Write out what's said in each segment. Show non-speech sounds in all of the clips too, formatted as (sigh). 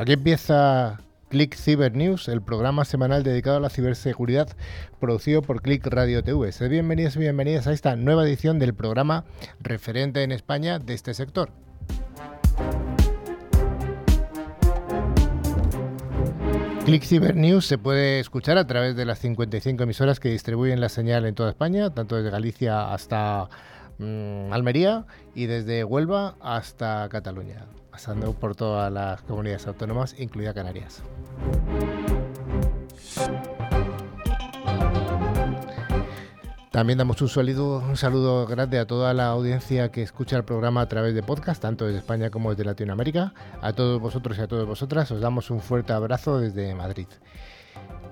Aquí empieza Click Cyber News, el programa semanal dedicado a la ciberseguridad producido por Click Radio TV. Sed bienvenidos y bienvenidas a esta nueva edición del programa referente en España de este sector. Click Cyber News se puede escuchar a través de las 55 emisoras que distribuyen la señal en toda España, tanto desde Galicia hasta mm, Almería y desde Huelva hasta Cataluña pasando por todas las comunidades autónomas, incluida Canarias. También damos un saludo, un saludo grande a toda la audiencia que escucha el programa a través de podcast, tanto desde España como desde Latinoamérica. A todos vosotros y a todas vosotras os damos un fuerte abrazo desde Madrid.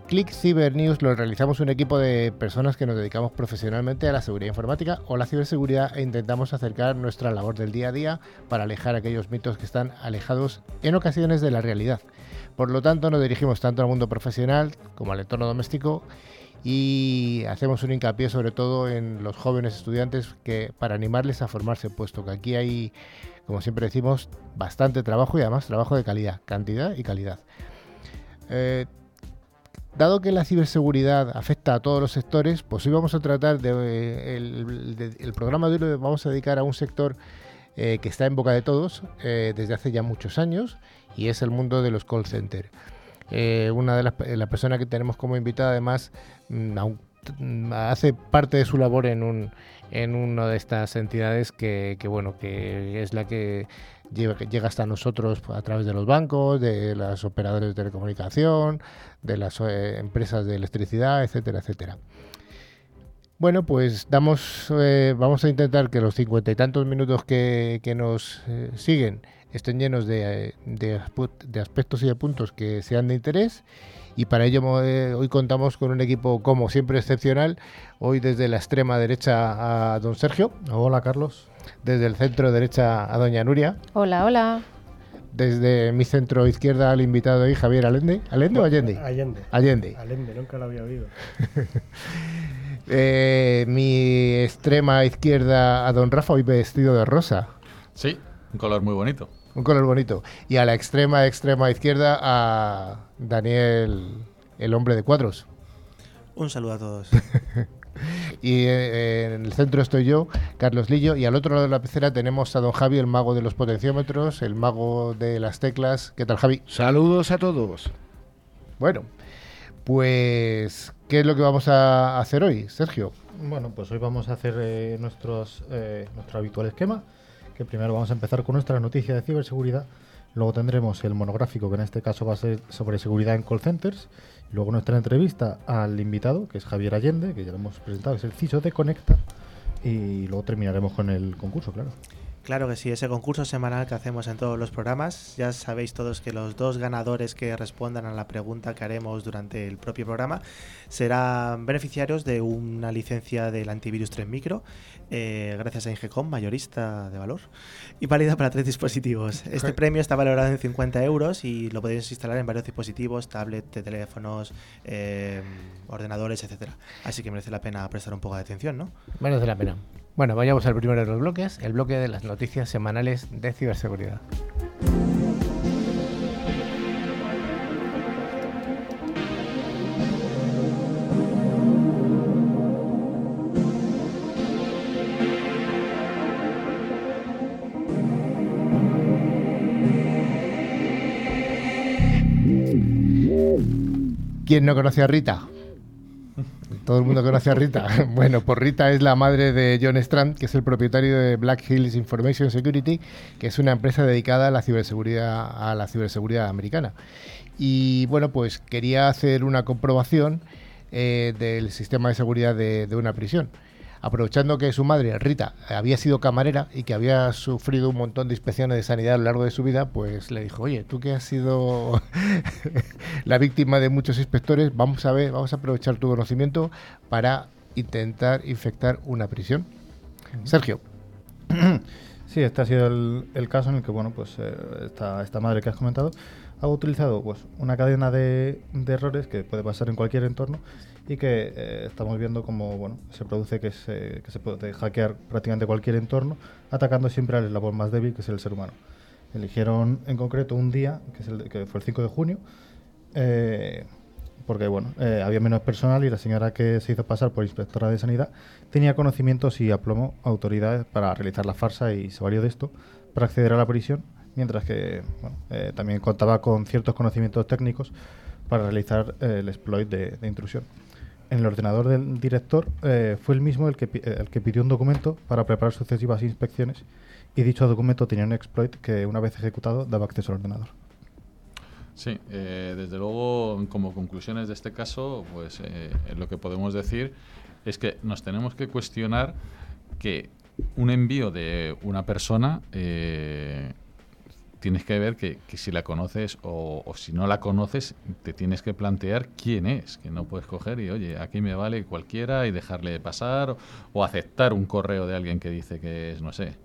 Click Cyber News lo realizamos un equipo de personas que nos dedicamos profesionalmente a la seguridad informática o la ciberseguridad e intentamos acercar nuestra labor del día a día para alejar aquellos mitos que están alejados en ocasiones de la realidad. Por lo tanto, nos dirigimos tanto al mundo profesional como al entorno doméstico y hacemos un hincapié sobre todo en los jóvenes estudiantes que para animarles a formarse, puesto que aquí hay, como siempre decimos, bastante trabajo y además trabajo de calidad, cantidad y calidad. Eh, Dado que la ciberseguridad afecta a todos los sectores, pues hoy vamos a tratar de, el, programa de hoy lo vamos a dedicar a un sector eh, que está en boca de todos eh, desde hace ya muchos años y es el mundo de los call centers. Eh, una de las la personas que tenemos como invitada además mm, mm, hace parte de su labor en un en una de estas entidades que, que bueno que es la que llega hasta nosotros a través de los bancos, de los operadores de telecomunicación, de las eh, empresas de electricidad, etcétera, etcétera. Bueno, pues damos, eh, vamos a intentar que los cincuenta y tantos minutos que, nos eh, siguen estén llenos de, de, aspectos y de puntos que sean de interés. Y para ello hoy contamos con un equipo, como siempre, excepcional. Hoy desde la extrema derecha a don Sergio. Hola, Carlos. Desde el centro derecha a doña Nuria. Hola, hola. Desde mi centro izquierda al invitado hoy, Javier Allende. ¿Allende o Allende? Allende. Allende. Allende, nunca lo había oído. (laughs) Eh, mi extrema izquierda a don Rafa, hoy vestido de rosa. Sí, un color muy bonito. Un color bonito. Y a la extrema, extrema izquierda a Daniel, el hombre de cuadros. Un saludo a todos. (laughs) y eh, en el centro estoy yo, Carlos Lillo, y al otro lado de la pecera tenemos a don Javi, el mago de los potenciómetros, el mago de las teclas. ¿Qué tal, Javi? Saludos a todos. Bueno, pues, ¿qué es lo que vamos a hacer hoy, Sergio? Bueno, pues hoy vamos a hacer eh, nuestros, eh, nuestro habitual esquema, que primero vamos a empezar con nuestra noticia de ciberseguridad, luego tendremos el monográfico, que en este caso va a ser sobre seguridad en call centers, Luego nuestra entrevista al invitado, que es Javier Allende, que ya lo hemos presentado, es el CISO de Conecta. Y luego terminaremos con el concurso, claro. Claro que sí, ese concurso semanal que hacemos en todos los programas. Ya sabéis todos que los dos ganadores que respondan a la pregunta que haremos durante el propio programa serán beneficiarios de una licencia del antivirus 3 Micro, eh, gracias a Ingecom, mayorista de valor, y válida para tres dispositivos. (laughs) Este premio está valorado en 50 euros y lo podéis instalar en varios dispositivos, tablets, teléfonos, eh, ordenadores, etcétera. Así que merece la pena prestar un poco de atención, ¿no? Merece la pena. Bueno, vayamos al primero de los bloques, el bloque de las noticias semanales de ciberseguridad. ¿Quién no conoce a Rita? Todo el mundo conoce a Rita. (laughs) Bueno, pues Rita es la madre de John Strand, que es el propietario de Black Hills Information Security, que es una empresa dedicada a la ciberseguridad, americana. Y bueno, pues quería hacer una comprobación eh, del sistema de seguridad de una prisión aprovechando que su madre, Rita, había sido camarera y que había sufrido un montón de inspecciones de sanidad a lo largo de su vida, pues le dijo, oye, tú que has sido (laughs) la víctima de muchos inspectores, vamos a ver, vamos a aprovechar tu conocimiento para intentar infectar una prisión. Sergio. (clears throat) Sí, este ha sido el, caso en el que, bueno, pues eh, esta, esta madre que has comentado ha utilizado pues una cadena de, de errores que puede pasar en cualquier entorno y que eh, estamos viendo como bueno, se produce que se, que se puede hackear prácticamente cualquier entorno, atacando siempre al eslabón más débil, que es el ser humano. Eligieron en concreto un día, que, es el, que fue el 5 de junio, eh, porque bueno, eh, había menos personal y la señora que se hizo pasar por inspectora de sanidad tenía conocimientos y aplomó autoridades para realizar la farsa y se valió de esto para acceder a la prisión, mientras que también contaba con ciertos conocimientos técnicos para realizar el exploit de, de intrusión. En el ordenador del director eh, fue el mismo el que, el que pidió un documento para preparar sucesivas inspecciones y dicho documento tenía un exploit que una vez ejecutado daba acceso al ordenador. Sí, eh, desde luego, como conclusiones de este caso, pues eh, lo que podemos decir es que nos tenemos que cuestionar que un envío de una persona eh, tienes que ver que, que si la conoces o, o si no la conoces, te tienes que plantear quién es, que no puedes coger y, oye, aquí me vale cualquiera y dejarle pasar o, o aceptar un correo de alguien que dice que es, no sé,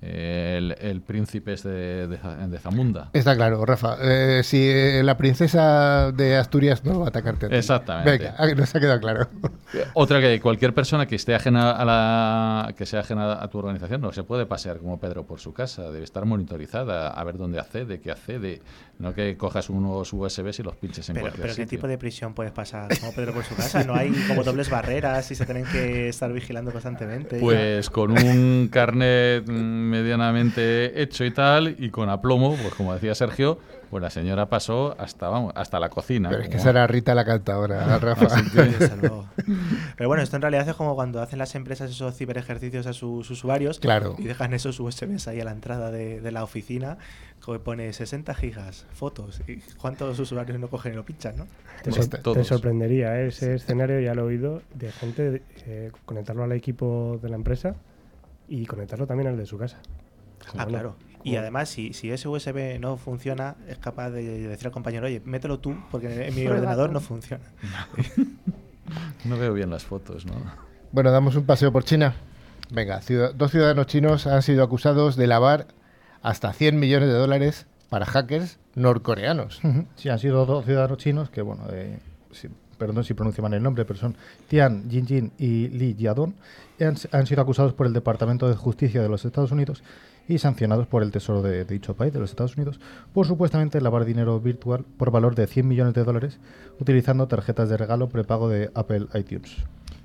el, el príncipe es de, de, Za- de Zamunda. Está claro, Rafa. Eh, si eh, la princesa de Asturias no va a atacarte a ti. Exactamente. Venga, ah, nos ha quedado claro. Otra que cualquier persona que esté ajena a la que sea ajena a tu organización no se puede pasear como Pedro por su casa, debe estar monitorizada, a ver dónde accede, qué accede, no que cojas unos USBs y los pinches en Pero, cualquier pero ¿qué sitio. tipo de prisión puedes pasar como Pedro por su casa? No hay como dobles barreras y se tienen que estar vigilando constantemente. Pues con un carnet mm, medianamente hecho y tal, y con aplomo, pues como decía Sergio, pues la señora pasó hasta vamos, hasta la cocina. Pero es que como- será Rita la cantadora, Rafa. Desde luego. (laughs) Pero bueno, esto en realidad es como cuando hacen las empresas esos ciberejercicios a sus usuarios Claro. y dejan esos USBs ahí a la entrada de, de la oficina que pone 60 gigas, fotos. ¿Y cuántos usuarios no cogen y lo pinchan, no? Te, Pues te sorprendería ¿eh? ese escenario, ya lo he oído, de gente eh, conectarlo al equipo de la empresa y conectarlo también al de su casa. Ah, claro. Y además, si, si ese USB no funciona, es capaz de decir al compañero, oye, mételo tú, porque en mi (laughs) ordenador no funciona. (laughs) No veo bien las fotos, ¿no? Bueno, damos un paseo por China. Venga, ciudad- dos ciudadanos chinos han sido acusados de lavar hasta 100 millones de dólares para hackers norcoreanos. Sí, han sido dos ciudadanos chinos que, bueno, eh, si- perdón si pronuncio mal el nombre, pero son Tian Jinjin y Li Jiadong. Han, han sido acusados por el Departamento de Justicia de los Estados Unidos y sancionados por el Tesoro de, de dicho país, de los Estados Unidos, por supuestamente lavar dinero virtual por valor de 100 millones de dólares utilizando tarjetas de regalo prepago de Apple iTunes.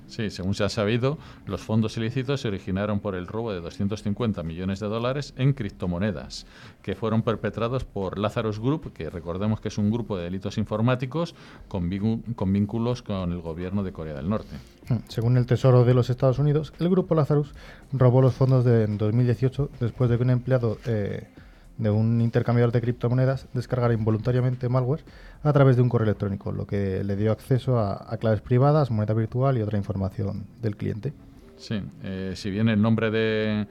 Sí, según se ha sabido, los fondos ilícitos se originaron por el robo de 250 millones de dólares en criptomonedas, que fueron perpetrados por Lazarus Group, que recordemos que es un grupo de delitos informáticos con, vínculos con el gobierno de Corea del Norte. Mm, Según el Tesoro de los Estados Unidos, el grupo Lazarus robó los fondos de, en 2018 después de que un empleado eh, de un intercambiador de criptomonedas descargara involuntariamente malware a través de un correo electrónico, lo que le dio acceso a, a claves privadas, moneda virtual y otra información del cliente. Sí, eh, si bien el nombre de-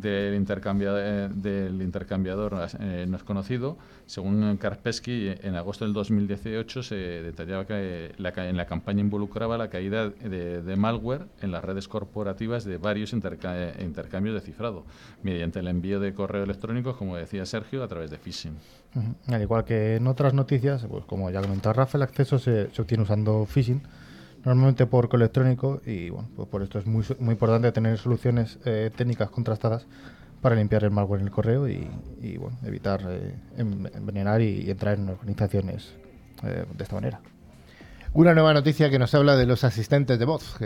del, eh, del intercambiador eh, no es conocido, según Kaspersky, en agosto del 2018 se detallaba que la en la campaña involucraba la caída de, malware en las redes corporativas de varios interca- intercambios de cifrado, mediante el envío de correos electrónicos, como decía Sergio, a través de phishing. Al igual que en otras noticias, pues como ya comentaba Rafa, el acceso se obtiene usando phishing, normalmente por correo electrónico, y bueno, pues por esto es muy, muy importante tener soluciones eh, técnicas contrastadas para limpiar el malware en el correo y, y, bueno, evitar eh, en- envenenar y, entrar en organizaciones eh, de esta manera. Una nueva noticia que nos habla de los asistentes de voz, que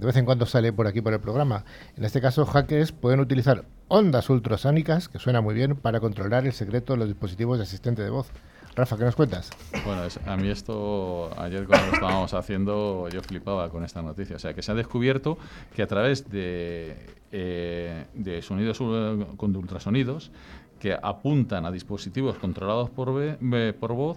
de vez en cuando sale por aquí por el programa. En este caso, hackers pueden utilizar ondas ultrasónicas, que suena muy bien, para controlar el secreto de los dispositivos de asistente de voz. Rafa, ¿qué nos cuentas? Bueno, a mí esto, ayer cuando lo estábamos haciendo, yo flipaba con esta noticia. O sea, que se ha descubierto que a través de, eh, de sonidos con ultrasonidos que apuntan a dispositivos controlados por, ve- por voz,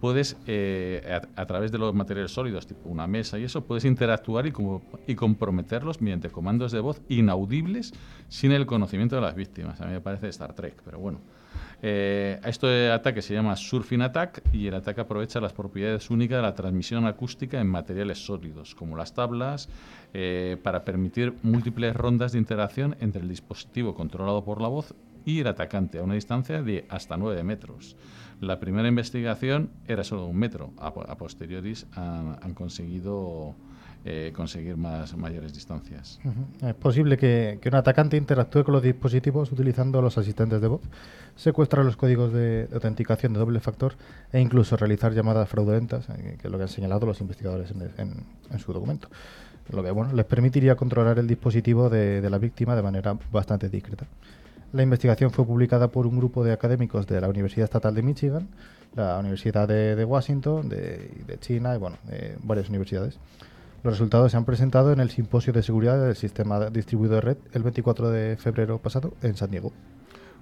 puedes, eh, a, a través de los materiales sólidos, tipo una mesa y eso, puedes interactuar y, como, y comprometerlos mediante comandos de voz inaudibles sin el conocimiento de las víctimas. A mí me parece Star Trek, pero bueno. Eh, este ataque se llama Surfing Attack y el ataque aprovecha las propiedades únicas de la transmisión acústica en materiales sólidos, como las tablas, eh, para permitir múltiples rondas de interacción entre el dispositivo controlado por la voz y el atacante a una distancia de hasta 9 metros. La primera investigación era solo un metro. A, a posteriori han, han conseguido eh, conseguir mayores distancias. Es posible que, un atacante interactúe con los dispositivos utilizando los asistentes de voz, secuestrar los códigos de, autenticación de doble factor e incluso realizar llamadas fraudulentas, eh, que es lo que han señalado los investigadores en, su documento. Lo que bueno, les permitiría controlar el dispositivo de, la víctima de manera bastante discreta. La investigación fue publicada por un grupo de académicos de la Universidad Estatal de Michigan, la Universidad de, Washington, de, de, China y bueno, varias universidades. Los resultados se han presentado en el Simposio de Seguridad del Sistema Distribuido de Red el 24 de febrero pasado en San Diego.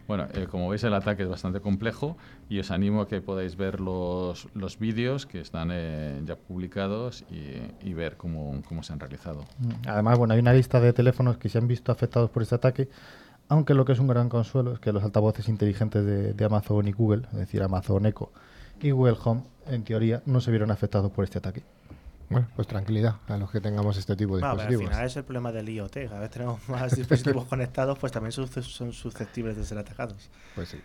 Bueno, eh, como veis el ataque es bastante complejo y os animo a que podáis ver los, los vídeos que están eh, ya publicados y, ver cómo, cómo, se han realizado. Mm, además, bueno, hay una lista de teléfonos que se han visto afectados por este ataque, aunque lo que es un gran consuelo es que los altavoces inteligentes de, de Amazon y Google, es decir, Amazon Echo y Google Home, en teoría, no se vieron afectados por este ataque. Bueno, pues tranquilidad a los que tengamos este tipo de dispositivos. al final es el problema del IoT. Cada vez tenemos más (laughs) dispositivos conectados, pues también son susceptibles de ser atacados. Pues sí.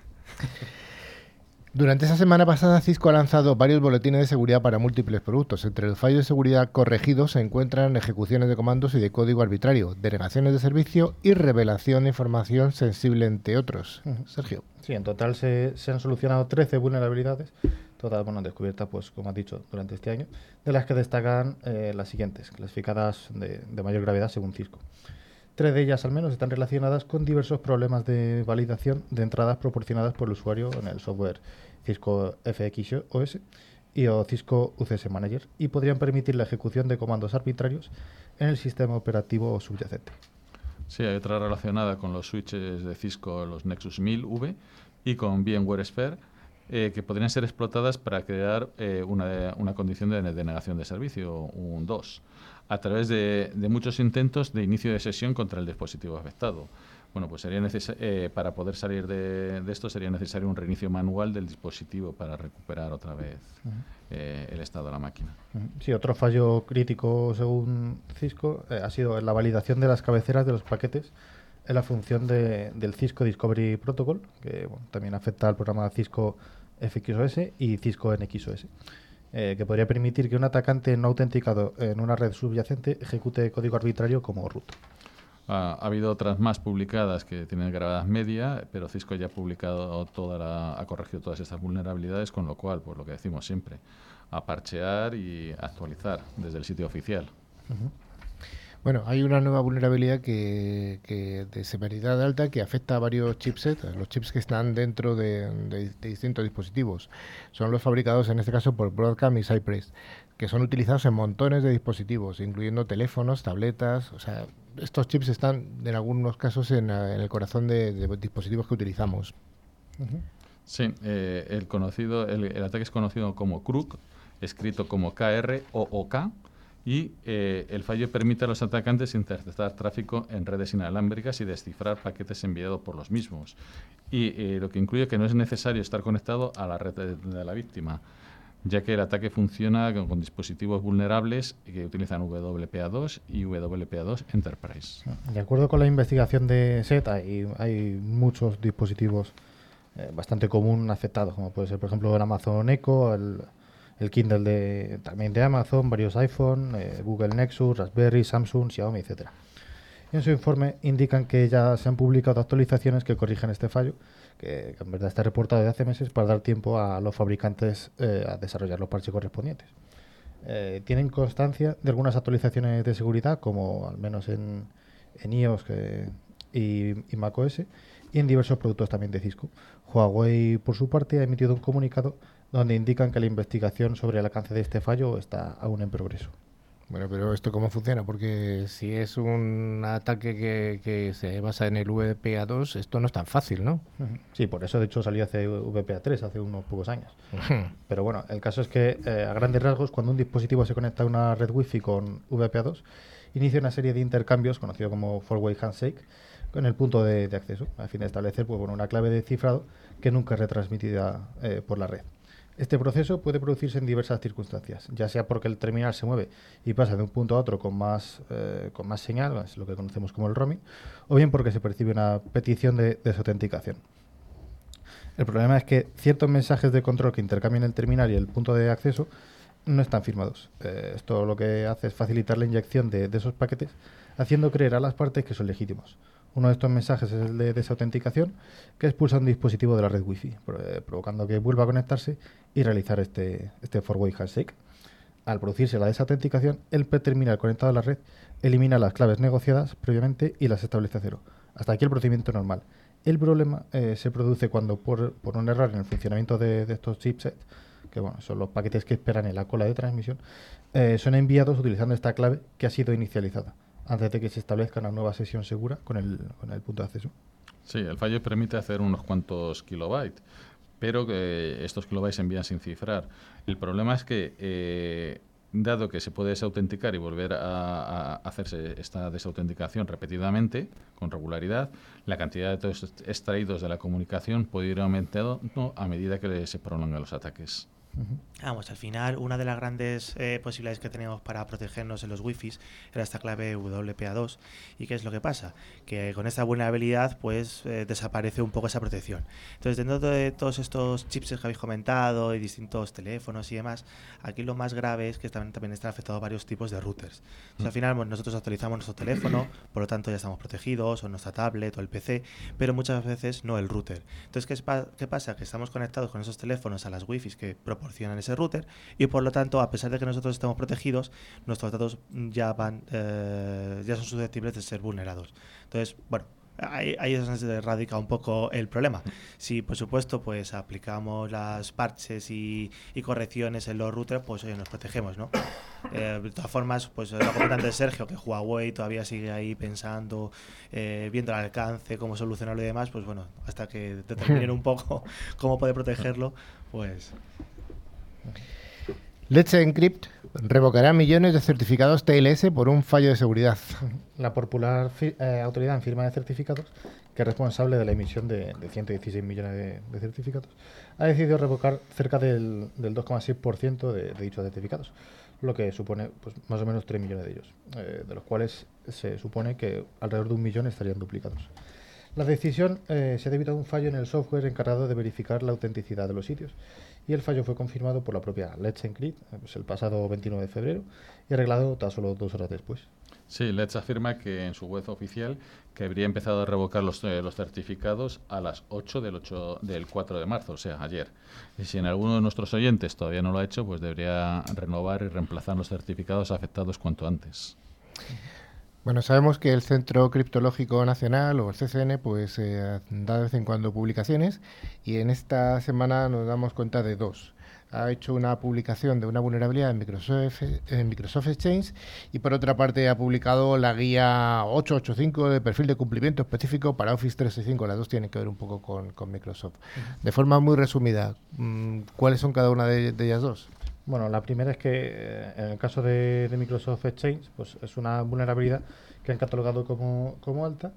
Durante esa semana pasada, Cisco ha lanzado varios boletines de seguridad para múltiples productos. Entre los fallos de seguridad corregidos se encuentran ejecuciones de comandos y de código arbitrario, denegaciones de servicio y revelación de información sensible, entre otros. Sergio. Sí, en total se, se han solucionado 13 vulnerabilidades todas bueno, descubiertas, pues, como has dicho, durante este año, de las que destacan eh, las siguientes, clasificadas de, mayor gravedad según Cisco. Tres de ellas, al menos, están relacionadas con diversos problemas de validación de entradas proporcionadas por el usuario en el software Cisco FXOS y o Cisco UCS Manager y podrían permitir la ejecución de comandos arbitrarios en el sistema operativo subyacente. Sí, hay otra relacionada con los switches de Cisco, los Nexus 1000V, y con VMware Sphere, eh, que podrían ser explotadas para crear eh, una, una, condición de denegación de servicio, un 2, a través de, muchos intentos de inicio de sesión contra el dispositivo afectado. Bueno, pues sería eh, para poder salir de, esto sería necesario un reinicio manual del dispositivo para recuperar otra vez el estado de la máquina. Sí, otro fallo crítico según Cisco ha sido la validación de las cabeceras de los paquetes en la función del Cisco Discovery Protocol, que también afecta al programa Cisco FXOS y Cisco NXOS, eh, que podría permitir que un atacante no autenticado en una red subyacente ejecute código arbitrario como root. ha habido otras más publicadas que tienen gravedad media, pero Cisco ya ha publicado toda la, ha corregido todas estas vulnerabilidades, con lo cual, pues lo que decimos siempre, a parchear y actualizar desde el sitio oficial. Bueno, hay una nueva vulnerabilidad que, de severidad alta que afecta a varios chipsets, los chips que están dentro de, distintos dispositivos. Son los fabricados en este caso por Broadcom y Cypress, que son utilizados en montones de dispositivos, incluyendo teléfonos, tabletas. O sea, estos chips están en algunos casos en, el corazón de, dispositivos que utilizamos. Sí, eh, el conocido, el, ataque es conocido como escrito como KR o OK y eh, el fallo permite a los atacantes interceptar tráfico en redes inalámbricas y descifrar paquetes enviados por los mismos. Y eh, lo que incluye que no es necesario estar conectado a la red de, la víctima, ya que el ataque funciona con, dispositivos vulnerables que utilizan WPA2 y WPA2 Enterprise. De acuerdo con la investigación de SET, hay, hay muchos dispositivos eh, bastante común afectados, como puede ser, por ejemplo, el Amazon Echo, el el Kindle de, también de Amazon, varios iPhone, eh, Google Nexus, Raspberry, Samsung, Xiaomi, etc. En su informe indican que ya se han publicado actualizaciones que corrigen este fallo, que, en verdad está reportado desde hace meses para dar tiempo a los fabricantes eh, a desarrollar los parches correspondientes. Eh, tienen constancia de algunas actualizaciones de seguridad, como al menos en, iOS y, y macOS, y en diversos productos también de Cisco. Huawei, por su parte, ha emitido un comunicado donde indican que la investigación sobre el alcance de este fallo está aún en progreso. Bueno, pero ¿esto cómo funciona? Porque si es un ataque que, se basa en el VPA2, esto no es tan fácil, ¿no? Sí, por eso de hecho salió hace VPA3, hace unos pocos años. Pero bueno, el caso es que eh, a grandes rasgos, cuando un dispositivo se conecta a una red Wi-Fi con VPA2, inicia una serie de intercambios, conocido como four-way handshake, con el punto de, acceso, a fin de establecer pues, bueno, una clave de cifrado que nunca es retransmitida eh, por la red. Este proceso puede producirse en diversas circunstancias, ya sea porque el terminal se mueve y pasa de un punto a otro con más, eh, con más señal, es lo que conocemos como el roaming, o bien porque se percibe una petición de desautenticación. El problema es que ciertos mensajes de control que intercambian el terminal y el punto de acceso no están firmados. Eh, esto lo que hace es facilitar la inyección de, esos paquetes, haciendo creer a las partes que son legítimos. Uno de estos mensajes es el de desautenticación, que expulsa un dispositivo de la red Wi-Fi, eh, provocando que vuelva a conectarse y realizar este, este four-way handshake. Al producirse la desautenticación, el terminal conectado a la red elimina las claves negociadas previamente y las establece a cero. Hasta aquí el procedimiento normal. El problema eh, se produce cuando, por, un error en el funcionamiento de, de estos chipsets, que bueno, son los paquetes que esperan en la cola de transmisión, eh, son enviados utilizando esta clave que ha sido inicializada, antes de que se establezca una nueva sesión segura con el, con el punto de acceso. Sí, el fallo permite hacer unos cuantos kilobytes, pero que estos kilobytes se envían sin cifrar. El problema es que eh, dado que se puede desautenticar y volver a, hacerse esta desautenticación repetidamente, con regularidad, la cantidad de datos extraídos de la comunicación puede ir aumentando a medida que se prolongan los ataques. Vamos, al final una de las grandes eh, posibilidades que tenemos para protegernos en los wifi era esta clave WPA2. ¿Y qué es lo que pasa? Que con esta vulnerabilidad pues eh, desaparece un poco esa protección. Entonces dentro de todos estos chips que habéis comentado y distintos teléfonos y demás, aquí lo más grave es que también, también están afectados varios tipos de routers. Entonces, al final nosotros actualizamos nuestro teléfono, (coughs) por lo tanto ya estamos protegidos, o nuestra tablet o el PC, pero muchas veces no el router. Entonces, ¿qué, qué pasa? Que estamos conectados con esos teléfonos a las wifi que proporcionan ese router y por lo tanto, a pesar de que nosotros estemos protegidos, nuestros datos ya van eh, ya son susceptibles de ser vulnerados. Entonces, bueno, Ahí, es donde se radica un poco el problema. Si, por supuesto, pues aplicamos las parches y, correcciones en los routers, pues oye, nos protegemos, ¿no? (coughs) Eh, de todas formas, pues lo comentante de Sergio, que Huawei todavía sigue ahí pensando, eh, viendo el alcance, cómo solucionarlo y demás, pues bueno, hasta que determinen (laughs) un poco cómo puede protegerlo, pues... Let's Encrypt revocará millones de certificados TLS por un fallo de seguridad. La popular eh, autoridad en firma de certificados, que es responsable de la emisión de, 116 millones de, certificados, ha decidido revocar cerca del, 2,6% de, dichos certificados, lo que supone pues, más o menos 3 millones de ellos, eh, de los cuales se supone que alrededor de un millón estarían duplicados. La decisión eh, se ha debido a un fallo en el software encargado de verificar la autenticidad de los sitios y el fallo fue confirmado por la propia Let's Encrypt eh, pues el pasado 29 de febrero y arreglado tan solo dos horas después. Sí, Let's afirma que en su web oficial que habría empezado a revocar los, eh, los certificados a las 8 del, 8 del 4 de marzo, o sea, ayer. Y si en alguno de nuestros oyentes todavía no lo ha hecho, pues debería renovar y reemplazar los certificados afectados cuanto antes. Bueno, sabemos que el Centro Criptológico Nacional o el CCN pues eh, da de vez en cuando publicaciones y en esta semana nos damos cuenta de dos. Ha hecho una publicación de una vulnerabilidad en Microsoft, en Microsoft Exchange y por otra parte ha publicado la guía 885 de perfil de cumplimiento específico para Office 365. Las dos tienen que ver un poco con, Microsoft. De forma muy resumida, mm, ¿cuáles son cada una de ellas dos? Bueno, la primera es que eh, en el caso de, Microsoft Exchange, pues es una vulnerabilidad que han catalogado como, como alta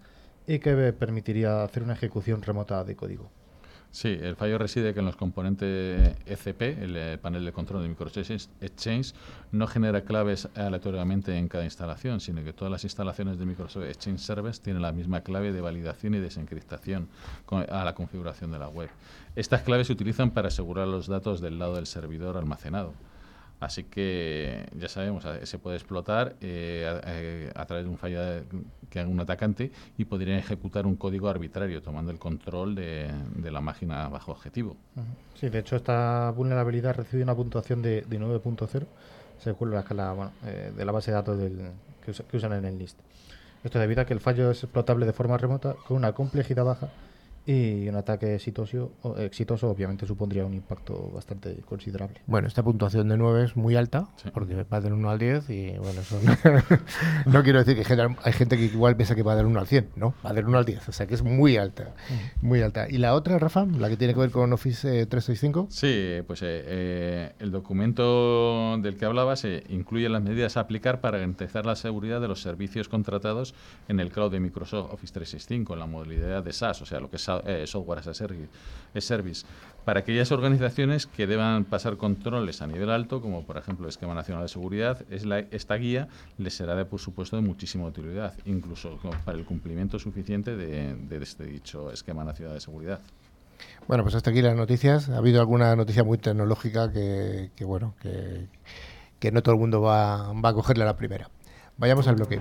y que permitiría hacer una ejecución remota de código. Sí, el fallo reside que en los componentes ECP, el, eh, panel de control de Microsoft Exchange, no genera claves aleatoriamente en cada instalación, sino que todas las instalaciones de Microsoft Exchange Service tienen la misma clave de validación y desencriptación a la configuración de la web. Estas claves se utilizan para asegurar los datos del lado del servidor almacenado. Así que ya sabemos, se puede explotar eh, eh, a, través de un fallo que haga un atacante y podría ejecutar un código arbitrario tomando el control de, la máquina bajo objetivo. Sí, de hecho esta vulnerabilidad recibe una puntuación de, 9.0 según la escala eh, de la base de datos que, usan en el. Esto debido a que el fallo es explotable de forma remota con una complejidad baja y un ataque exitoso, exitoso obviamente supondría un impacto bastante considerable. Bueno, esta puntuación de 9 es muy alta, porque va del 1 al 10 y bueno, (laughs) no quiero decir que hay gente que igual piensa que va del 1 al 100, no, va del 1 al 10, o sea que es muy alta, muy alta. ¿Y la otra, Rafa, la que tiene que ver con Office 365? Sí, pues eh, eh, el documento del que hablabas incluye las medidas a aplicar para garantizar la seguridad de los servicios contratados en el cloud de Microsoft Office 365, en la modalidad de SaaS, o sea, lo que es eh, software as a service, para aquellas organizaciones que deban pasar controles a nivel alto, como por ejemplo el Esquema Nacional de Seguridad, es la, esta guía les será de, por supuesto, de muchísima utilidad, incluso para el cumplimiento suficiente de, este dicho Esquema Nacional de Seguridad. Bueno, pues hasta aquí las noticias. Ha habido alguna noticia muy tecnológica que, bueno, que, no todo el mundo va, va a cogerle a la primera. Vayamos al bloque.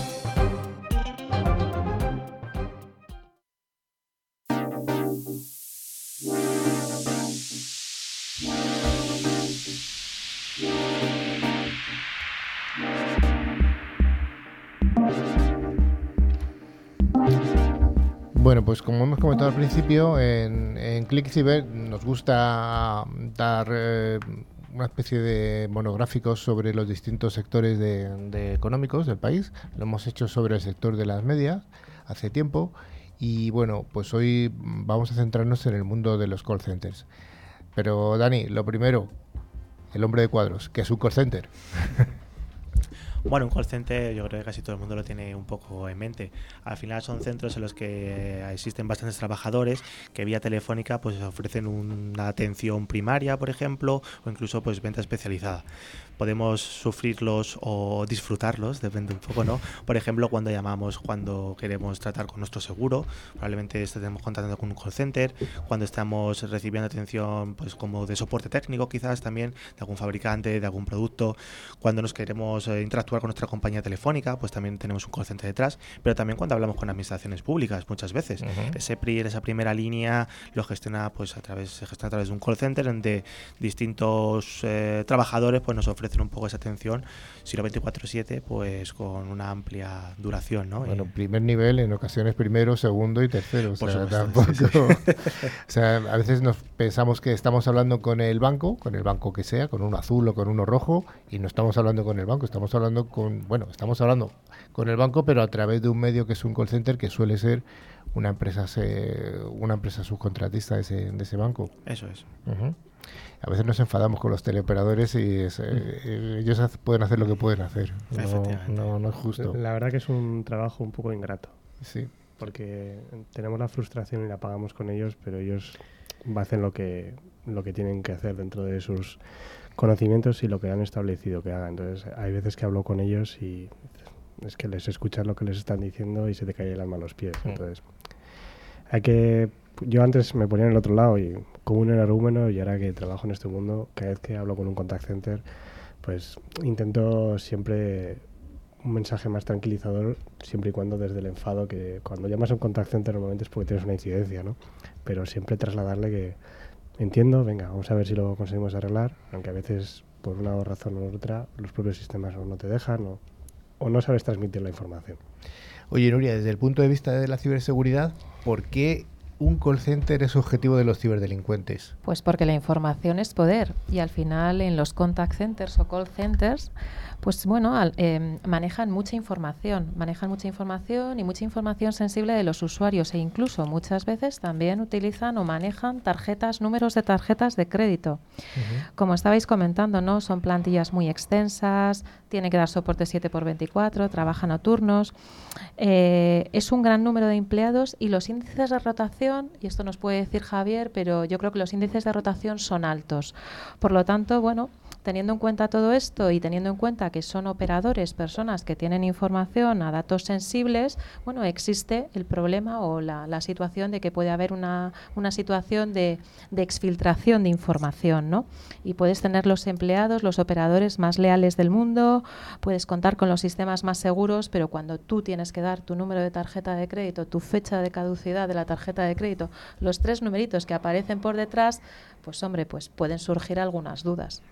Bueno, pues como hemos comentado al principio, en, en nos gusta dar eh, una especie de monográficos sobre los distintos sectores de, económicos del país. Lo hemos hecho sobre el sector de las medias hace tiempo y bueno, pues hoy vamos a centrarnos en el mundo de los call centers. Pero Dani, lo primero, el hombre de cuadros, que es un call center. (laughs) Bueno, un call center yo creo que casi todo el mundo lo tiene un poco en mente. Al final son centros en los que existen bastantes trabajadores que vía telefónica pues ofrecen una atención primaria, por ejemplo, o incluso pues venta especializada podemos sufrirlos o disfrutarlos, depende un poco, ¿no? Por ejemplo, cuando llamamos, cuando queremos tratar con nuestro seguro, probablemente estemos contactando con un call center, cuando estamos recibiendo atención, pues como de soporte técnico quizás también, de algún fabricante, de algún producto, cuando nos queremos eh, interactuar con nuestra compañía telefónica, pues también tenemos un call center detrás, pero también cuando hablamos con administraciones públicas muchas veces. Ese PRI, esa primera línea lo gestiona pues a través, se gestiona a través de un call center donde distintos eh, trabajadores pues nos ofrecen un poco esa atención, si lo 24-7, pues con una amplia duración, ¿no? Bueno, primer nivel, en ocasiones primero, segundo y tercero. O sea, tampoco, (laughs) (laughs) o sea, a veces nos pensamos que estamos hablando con el banco, con el banco que sea, con uno azul o con uno rojo, y no estamos hablando con el banco, estamos hablando con, bueno, estamos hablando con el banco, pero a través de un medio que es un call center que suele ser una empresa una empresa subcontratista de ese, de ese banco. Eso es a veces nos enfadamos con los teleoperadores y eh, eh, ellos pueden hacer lo que pueden hacer. No, no, es justo. La verdad que es un trabajo un poco ingrato. Sí. Porque tenemos la frustración y la pagamos con ellos, pero ellos hacen lo que, lo que tienen que hacer dentro de sus conocimientos y lo que han establecido que hagan. Entonces, hay veces que hablo con ellos y es que les escuchas lo que les están diciendo y se te cae el alma a los pies. Mm. Entonces, hay que yo antes me ponía en el otro lado y como un energúmeno y ahora que trabajo en este mundo, cada vez que hablo con un contact center, pues intento siempre un mensaje más tranquilizador, siempre y cuando desde el enfado, que cuando llamas a un contact center normalmente es porque tienes una incidencia, ¿no? Pero siempre trasladarle que entiendo, venga, vamos a ver si lo conseguimos arreglar, aunque a veces por una razón u otra los propios sistemas no te dejan o, o no sabes transmitir la información. Oye, Nuria, desde el punto de vista de la ciberseguridad, ¿por qué un call center es objetivo de los ciberdelincuentes? Pues porque la información es poder y al final en los contact centers o call centers pues bueno, em, manejan mucha información, manejan mucha información y mucha información sensible de los usuarios e incluso muchas veces también utilizan o manejan tarjetas, números de tarjetas de crédito. Como estabais comentando, ¿no? Son plantillas muy extensas, tiene que dar soporte 7 por 24, trabajan a turnos. Eh, es un gran número de empleados y los índices de rotación, y esto nos puede decir Javier, pero yo creo que los índices de rotación son altos. Por lo tanto, bueno, teniendo en cuenta todo esto y teniendo en cuenta que son operadores, personas que tienen información a datos sensibles, bueno, existe el problema o la, situación de que puede haber una, situación de, de, exfiltración de información, ¿no? Y puedes tener los empleados, los operadores más leales del mundo, puedes contar con los sistemas más seguros, pero cuando tú tienes que dar tu número de tarjeta de crédito, tu fecha de caducidad de la tarjeta de crédito, los tres numeritos que aparecen por detrás, pues hombre, pues pueden surgir algunas dudas.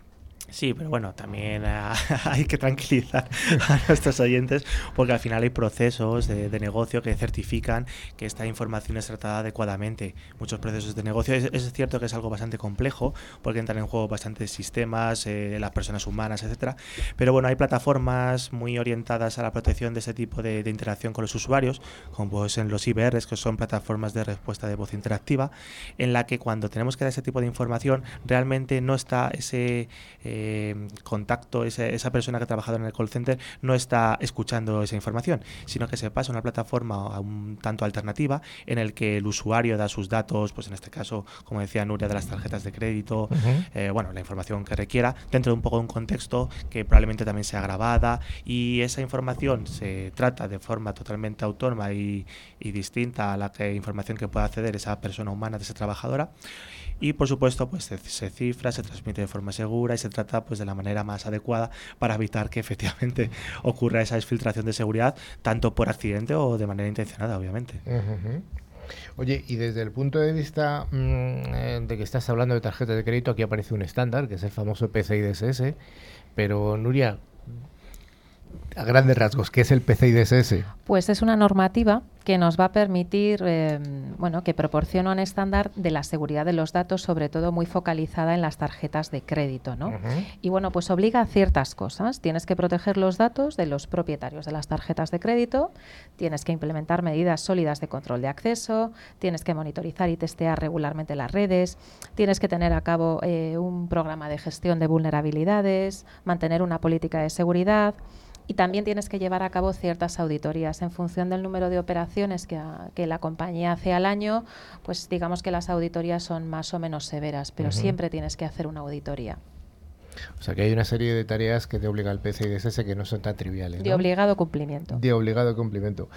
Sí, pero bueno, también ah, (laughs) hay que tranquilizar a nuestros oyentes porque al final hay procesos de, negocio que certifican que esta información es tratada adecuadamente. Muchos procesos de negocio es, cierto que es algo bastante complejo porque entran en juego bastantes sistemas, eh, las personas humanas, etcétera. Pero bueno, hay plataformas muy orientadas a la protección de ese tipo de, interacción con los usuarios, como pues en los IBRs, que son plataformas de respuesta de voz interactiva, en la que cuando tenemos que dar ese tipo de información realmente no está ese eh, eh, contacto, esa persona que ha trabajado en el call center, no está escuchando esa información, sino que se pasa a una plataforma un tanto alternativa en el que el usuario da sus datos, pues en este caso, como decía Nuria, de las tarjetas de crédito, eh, bueno, la información que requiera, dentro de un poco de un contexto que probablemente también sea grabada y esa información se trata de forma totalmente autónoma y, y distinta a la que, información que pueda acceder esa persona humana, de esa trabajadora y por supuesto pues se, cifra, se transmite de forma segura y se trata pues de la manera más adecuada para evitar que efectivamente (laughs) ocurra esa exfiltración de seguridad tanto por accidente o de manera intencionada obviamente. Oye, y desde el punto de vista mm, eh, de que estás hablando de tarjetas de crédito, aquí aparece un estándar, que es el famoso PCI DSS, pero Nuria, a grandes rasgos, ¿qué es el PCI DSS? Pues es una normativa que nos va a permitir, eh, bueno, que proporciona un estándar de la seguridad de los datos, sobre todo muy focalizada en las tarjetas de crédito, ¿no? Y bueno, pues obliga a ciertas cosas. Tienes que proteger los datos de los propietarios de las tarjetas de crédito, tienes que implementar medidas sólidas de control de acceso, tienes que monitorizar y testear regularmente las redes, tienes que tener a cabo eh, un programa de gestión de vulnerabilidades, mantener una política de seguridad y también tienes que llevar a cabo ciertas auditorías en función del número de operaciones que, que, la compañía hace al año, pues digamos que las auditorías son más o menos severas, pero siempre tienes que hacer una auditoría. O sea que hay una serie de tareas que te obliga el PCI que no son tan triviales. De obligado cumplimiento. De obligado cumplimiento.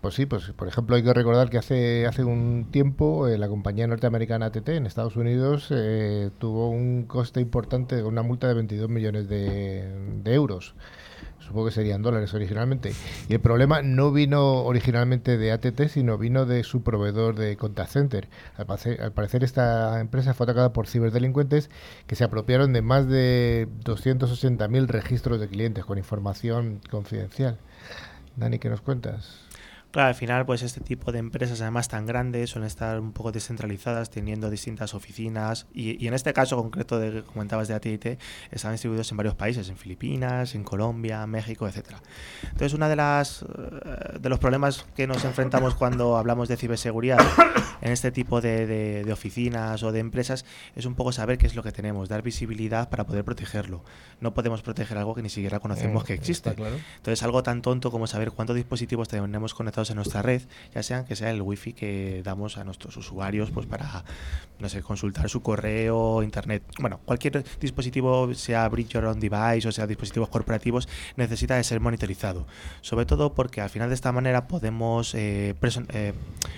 Pues sí, pues por ejemplo hay que recordar que hace hace un tiempo eh, la compañía norteamericana ATT en Estados Unidos eh, tuvo un coste importante, una multa de 22 millones de, de euros supongo que serían dólares originalmente. Y el problema no vino originalmente de ATT, sino vino de su proveedor de contact center. Al parecer, esta empresa fue atacada por ciberdelincuentes que se apropiaron de más de 280.000 registros de clientes con información confidencial. Dani, ¿qué nos cuentas? Claro, al final, pues este tipo de empresas, además tan grandes, suelen estar un poco descentralizadas, teniendo distintas oficinas. Y, en este caso concreto de que comentabas de AT&T, están distribuidos en varios países, en Filipinas, en Colombia, México, etcétera. Entonces, uno de las eh, de los problemas que nos enfrentamos cuando hablamos de ciberseguridad en este tipo de, oficinas o de empresas es un poco saber qué es lo que tenemos, dar visibilidad para poder protegerlo. No podemos proteger algo que ni siquiera conocemos mm, que existe. Entonces, algo tan tonto como saber cuántos dispositivos tenemos conectados en nuestra red, ya sean que sea el wifi que damos a nuestros usuarios pues para, no sé, consultar su correo, internet. Bueno, cualquier dispositivo, sea Bridge Your Own Device o sea dispositivos corporativos, necesita de ser monitorizado. Sobre todo porque al final de esta manera podemos eh, eh,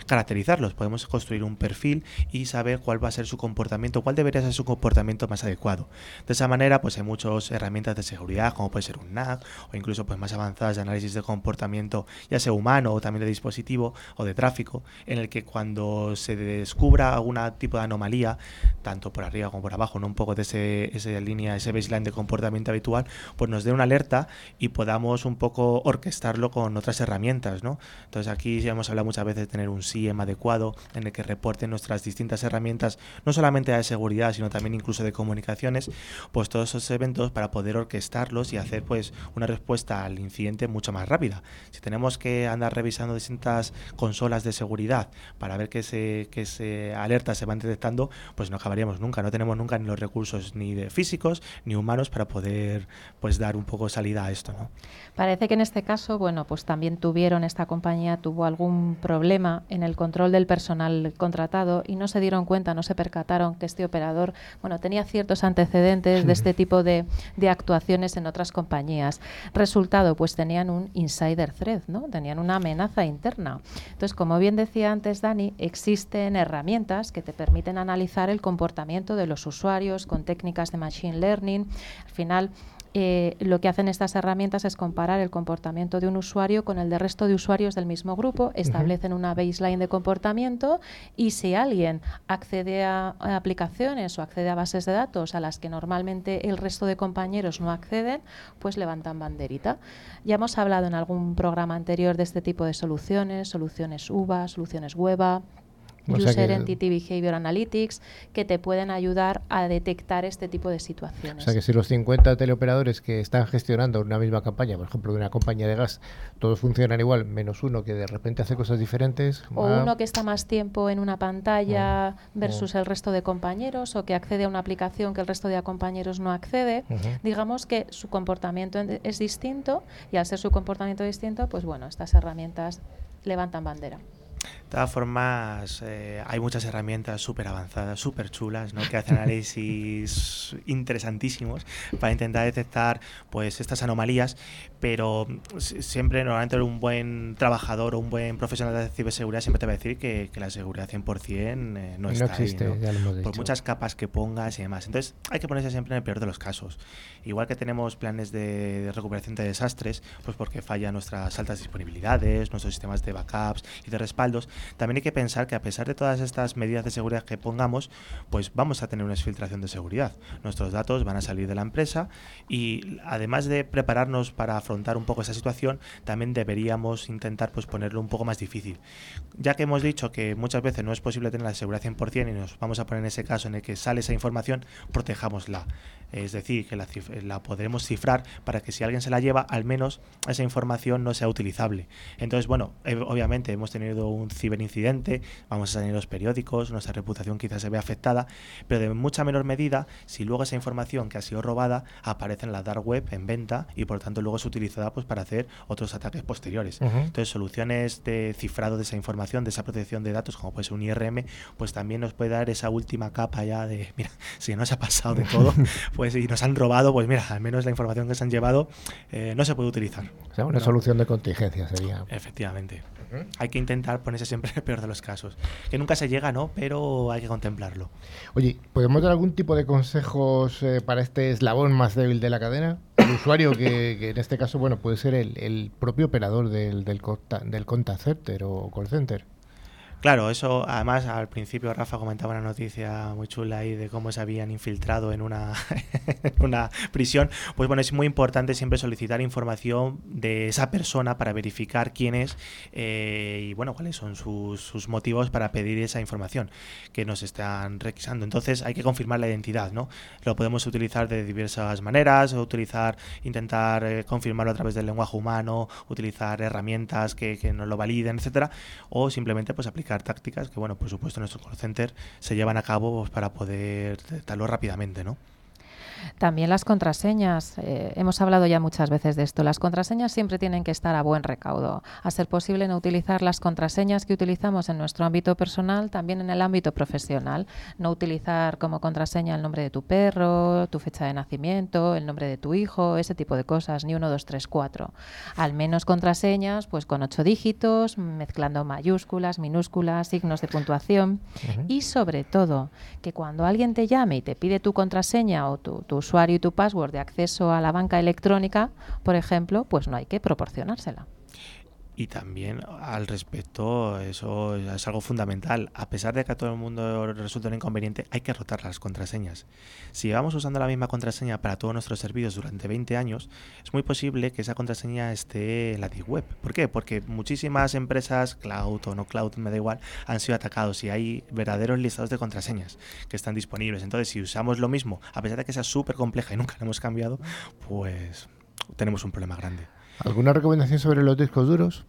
caracterizarlos, podemos construir un perfil y saber cuál va a ser su comportamiento, cuál debería ser su comportamiento más adecuado. De esa manera, pues hay muchas herramientas de seguridad, como puede ser un NAC o incluso pues más avanzadas de análisis de comportamiento, ya sea humano o también de dispositivo o de tráfico, en el que cuando se descubra algún tipo de anomalía, tanto por arriba como por abajo, no un poco de ese, esa línea, ese baseline de comportamiento habitual, pues nos dé una alerta y podamos un poco orquestarlo con otras herramientas, ¿no? Entonces aquí ya hemos hablado muchas veces de tener un SIEM adecuado en el que reporten nuestras distintas herramientas, no solamente de seguridad, sino también incluso de comunicaciones, pues todos esos eventos para poder orquestarlos y hacer pues una respuesta al incidente mucho más rápida. Si tenemos que andar revisando distintas consolas de seguridad para ver qué se, qué se alertas se van detectando, pues no acabaríamos nunca. No tenemos nunca ni los recursos ni de físicos ni humanos para poder pues dar un poco salida a esto. ¿no? Parece que en este caso, bueno, pues también tuvieron, esta compañía tuvo algún problema en el control del personal contratado y no se dieron cuenta, no se percataron que este operador, bueno, tenía ciertos antecedentes de este (laughs) tipo de, de actuaciones en otras compañías. Resultado, pues tenían un insider threat, ¿no? Tenían una amenaza interna. Entonces, como bien decía antes Dani, existen herramientas que te permiten analizar el comportamiento de los usuarios con técnicas de machine learning. Al final, eh, lo que hacen estas herramientas es comparar el comportamiento de un usuario con el del resto de usuarios del mismo grupo, establecen una baseline de comportamiento y si alguien accede a, aplicaciones o accede a bases de datos a las que normalmente el resto de compañeros no acceden, pues levantan banderita. Ya hemos hablado en algún programa anterior de este tipo de soluciones, soluciones UVA, soluciones WEBA, O sea User que- Entity Behavior Analytics, que te pueden ayudar a detectar este tipo de O situaciones. sea que si los 50 teleoperadores que están gestionando una misma campaña, por ejemplo, de una compañía de gas, todos funcionan igual, menos uno que de repente hace cosas diferentes. o ah, uno que está más tiempo en una pantalla versus el resto de compañeros, o que accede a una aplicación que el resto de compañeros no accede. Ujú. Digamos que su comportamiento en- es distinto y al ser su comportamiento distinto, pues bueno, estas herramientas levantan bandera. De todas formas, eh, hay muchas herramientas súper avanzadas, súper chulas, ¿no? que hacen (laughs) análisis interesantísimos para intentar detectar pues, estas anomalías, pero si- siempre, normalmente, un buen trabajador o un buen profesional de ciberseguridad siempre te va a decir que, que la seguridad 100% eh, no, no está existe, ahí. ¿no? ya lo hemos por muchas capas que pongas y demás. Entonces, hay que ponerse siempre en el peor de los casos. Igual que tenemos planes de, de recuperación de desastres, pues porque fallan nuestras altas disponibilidades, nuestros sistemas de backups y de respaldos, también hay que pensar que a pesar de todas estas medidas de seguridad que pongamos, pues vamos a tener una exfiltración de seguridad. Nuestros datos van a salir de la empresa y además de prepararnos para afrontar un poco esa situación, también deberíamos intentar pues ponerlo un poco más difícil. Ya que hemos dicho que muchas veces no es posible tener la seguridad 100% y nos vamos a poner en ese caso en el que sale esa información, protejámosla. Es decir, que la, la podremos cifrar para que si alguien se la lleva, al menos esa información no sea utilizable. Entonces, bueno, eh, obviamente hemos tenido un ciberincidente, vamos a salir en los periódicos, nuestra reputación quizás se ve afectada, pero de mucha menor medida si luego esa información que ha sido robada aparece en la dark web en venta y por tanto luego es utilizada pues para hacer otros ataques posteriores. Entonces, soluciones de cifrado de esa información, de esa protección de datos, como puede ser un IRM, pues también nos puede dar esa última capa ya de, mira, (laughs) si no se ha pasado de todo, pues (laughs) y nos han robado, pues mira, al menos la información que se han llevado eh, no se puede utilizar. O sea, una No. solución de contingencia sería. Efectivamente. Hay que intentar ponerse siempre en el peor de los casos. Que nunca se llega, ¿no? Pero hay que contemplarlo. Oye, ¿podemos dar algún tipo de consejos eh, para este eslabón más débil de la cadena? El usuario, que, (laughs) que en este caso, bueno, puede ser el, el propio operador del, del, conta- del contact center o call center. Claro, eso además al principio Rafa comentaba una noticia muy chula ahí de cómo se habían infiltrado en una, (laughs) una prisión. Pues bueno, es muy importante siempre solicitar información de esa persona para verificar quién es eh, y bueno, cuáles son sus, sus motivos para pedir esa información que nos están requisando. Entonces hay que confirmar la identidad, ¿no? Lo podemos utilizar de diversas maneras, utilizar, intentar eh, confirmarlo a través del lenguaje humano, utilizar herramientas que, que nos lo validen, etcétera, o simplemente pues aplicar tácticas que, bueno, por supuesto, en nuestro call center se llevan a cabo pues, para poder detectarlo rápidamente, ¿no? También las contraseñas. eh, hemos hablado ya muchas veces de esto. Las contraseñas siempre tienen que estar a buen recaudo. A ser posible no utilizar las contraseñas que utilizamos en nuestro ámbito personal, también en el ámbito profesional. No utilizar como contraseña el nombre de tu perro, tu fecha de nacimiento, el nombre de tu hijo, ese tipo de cosas, ni 1, 2, 3, 4. Al menos contraseñas pues con ocho dígitos, mezclando mayúsculas, minúsculas, signos de puntuación. Y sobre todo, que cuando alguien te llame y te pide tu contraseña o tu, tu usuario y tu password de acceso a la banca electrónica, por ejemplo, pues no hay que proporcionársela. Y también al respecto, eso es algo fundamental. A pesar de que a todo el mundo resulta un inconveniente, hay que rotar las contraseñas. Si llevamos usando la misma contraseña para todos nuestros servicios durante 20 años, es muy posible que esa contraseña esté en la Deep Web. ¿Por qué? Porque muchísimas empresas, cloud o no cloud, me da igual, han sido atacados y hay verdaderos listados de contraseñas que están disponibles. Entonces, si usamos lo mismo, a pesar de que sea súper compleja y nunca la hemos cambiado, pues tenemos un problema grande. ¿Alguna recomendación sobre los discos duros?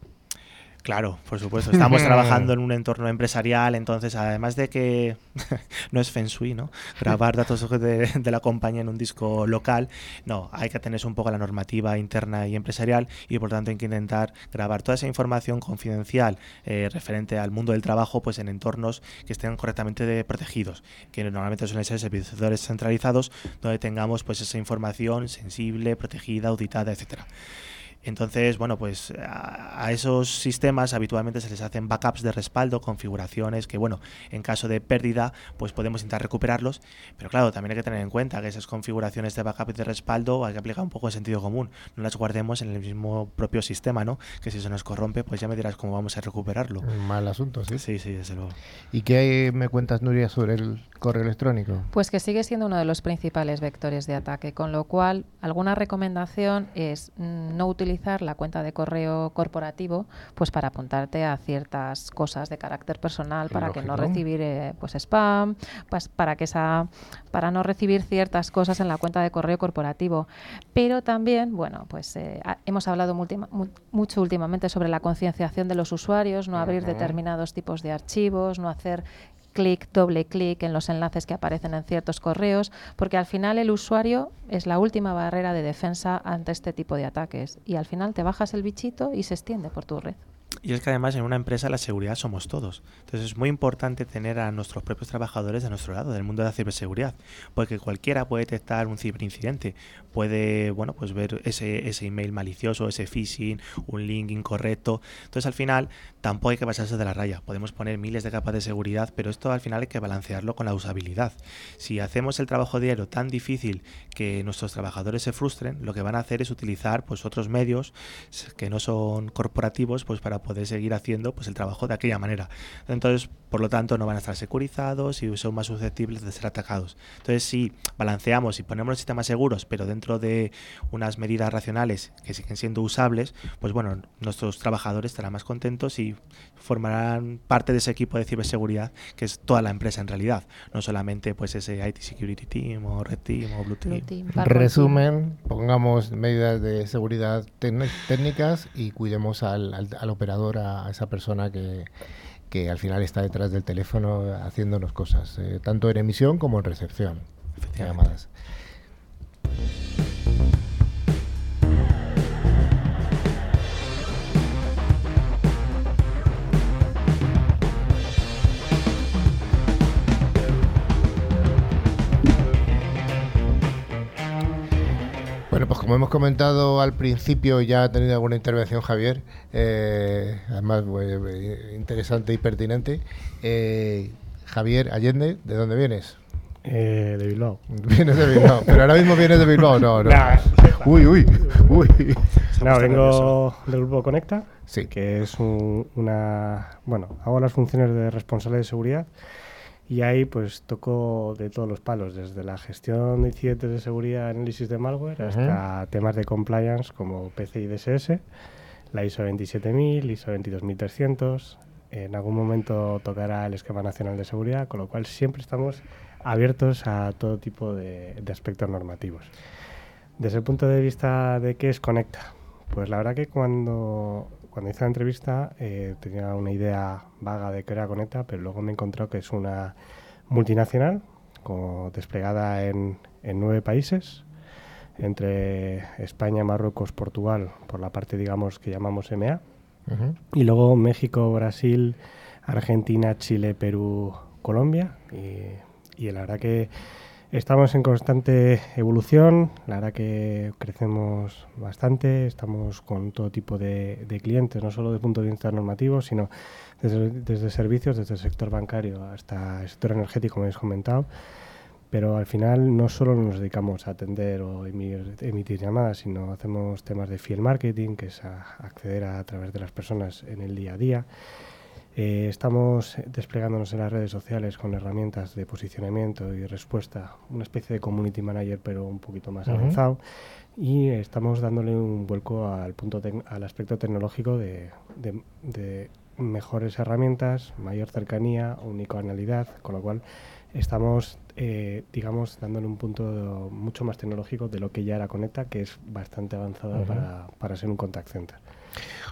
Claro, por supuesto. Estamos (laughs) trabajando en un entorno empresarial, entonces además de que (laughs) no es feng shui, ¿no? Grabar datos de, de la compañía en un disco local, no, hay que tenerse un poco la normativa interna y empresarial y por tanto hay que intentar grabar toda esa información confidencial eh, referente al mundo del trabajo pues en entornos que estén correctamente protegidos, que normalmente suelen ser servidores centralizados donde tengamos pues esa información sensible, protegida, auditada, etcétera. Entonces, bueno, pues a, a esos sistemas habitualmente se les hacen backups de respaldo, configuraciones que, bueno, en caso de pérdida, pues podemos intentar recuperarlos. Pero claro, también hay que tener en cuenta que esas configuraciones de backup y de respaldo hay que aplicar un poco de sentido común. No las guardemos en el mismo propio sistema, ¿no? Que si se nos corrompe, pues ya me dirás cómo vamos a recuperarlo. Mal asunto, sí. Sí, sí, desde luego. ¿Y qué me cuentas, Nuria, sobre el correo electrónico? Pues que sigue siendo uno de los principales vectores de ataque, con lo cual alguna recomendación es mm, no utilizar utilizar la cuenta de correo corporativo pues para apuntarte a ciertas cosas de carácter personal para que no recibir eh, pues spam, pues para que esa para no recibir ciertas cosas en la cuenta de correo corporativo. Pero también, bueno, pues eh, hemos hablado mucho últimamente sobre la concienciación de los usuarios, no abrir determinados tipos de archivos, no hacer clic, doble clic en los enlaces que aparecen en ciertos correos, porque al final el usuario es la última barrera de defensa ante este tipo de ataques y al final te bajas el bichito y se extiende por tu red. Y es que además en una empresa la seguridad somos todos. Entonces es muy importante tener a nuestros propios trabajadores de nuestro lado, del mundo de la ciberseguridad, porque cualquiera puede detectar un ciberincidente, puede, bueno, pues ver ese, ese email malicioso, ese phishing, un link incorrecto. Entonces al final tampoco hay que pasarse de la raya. Podemos poner miles de capas de seguridad, pero esto al final hay que balancearlo con la usabilidad. Si hacemos el trabajo diario tan difícil que nuestros trabajadores se frustren, lo que van a hacer es utilizar pues otros medios que no son corporativos pues para poder seguir haciendo pues el trabajo de aquella manera. Entonces, por lo tanto, no van a estar securizados y son más susceptibles de ser atacados. Entonces, si balanceamos y ponemos los sistemas seguros, pero dentro de unas medidas racionales que siguen siendo usables, pues bueno, nuestros trabajadores estarán más contentos y formarán parte de ese equipo de ciberseguridad que es toda la empresa en realidad, no solamente pues ese IT Security Team o Red Team o Blue Team. Resumen, pongamos medidas de seguridad técnicas y cuidemos al, al operador a esa persona que, que al final está detrás del teléfono haciéndonos cosas, eh, tanto en emisión como en recepción llamadas. Como hemos comentado al principio, ya ha tenido alguna intervención Javier, eh, además interesante y pertinente. Eh, Javier Allende, ¿de dónde vienes? Eh, de Bilbao. (laughs) Vienes de Bilbao, pero ahora mismo vienes de Bilbao, no, no. uy, uy, uy. No, vengo del grupo Conecta, sí. que es una... Bueno, hago las funciones de responsable de seguridad y ahí pues toco de todos los palos, desde la gestión de incidentes de seguridad, análisis de malware, hasta temas de compliance como PCI DSS, la ISO 27000, ISO 22300. En algún momento tocará el esquema nacional de seguridad, con lo cual siempre estamos abiertos a todo tipo de, de aspectos normativos. Desde el punto de vista de qué es Conecta, pues la verdad que cuando cuando hice la entrevista eh, tenía una idea vaga de que era Conecta, pero luego me he encontrado que es una multinacional desplegada en, nueve países, entre España, Marruecos, Portugal, por la parte, digamos, que llamamos EMEA, y luego México, Brasil, Argentina, Chile, Perú, Colombia, y, y la verdad que Estamos en constante evolución, la verdad que crecemos bastante, estamos con todo tipo de, clientes, no solo desde el punto de vista normativo, sino desde, servicios, desde el sector bancario hasta el sector energético, como habéis comentado. Pero al final no solo nos dedicamos a atender o emitir, emitir llamadas, sino hacemos temas de field marketing, que es acceder a, a través de las personas en el día a día. Eh, estamos desplegándonos en las redes sociales con herramientas de posicionamiento y respuesta, una especie de community manager pero un poquito más avanzado. Y estamos dándole un vuelco al punto al aspecto tecnológico de, mejores herramientas, mayor cercanía, unicanalidad, con lo cual estamos, eh, digamos, dándole un punto mucho más tecnológico de lo que ya era Conecta, que es bastante avanzada para, para ser un contact center.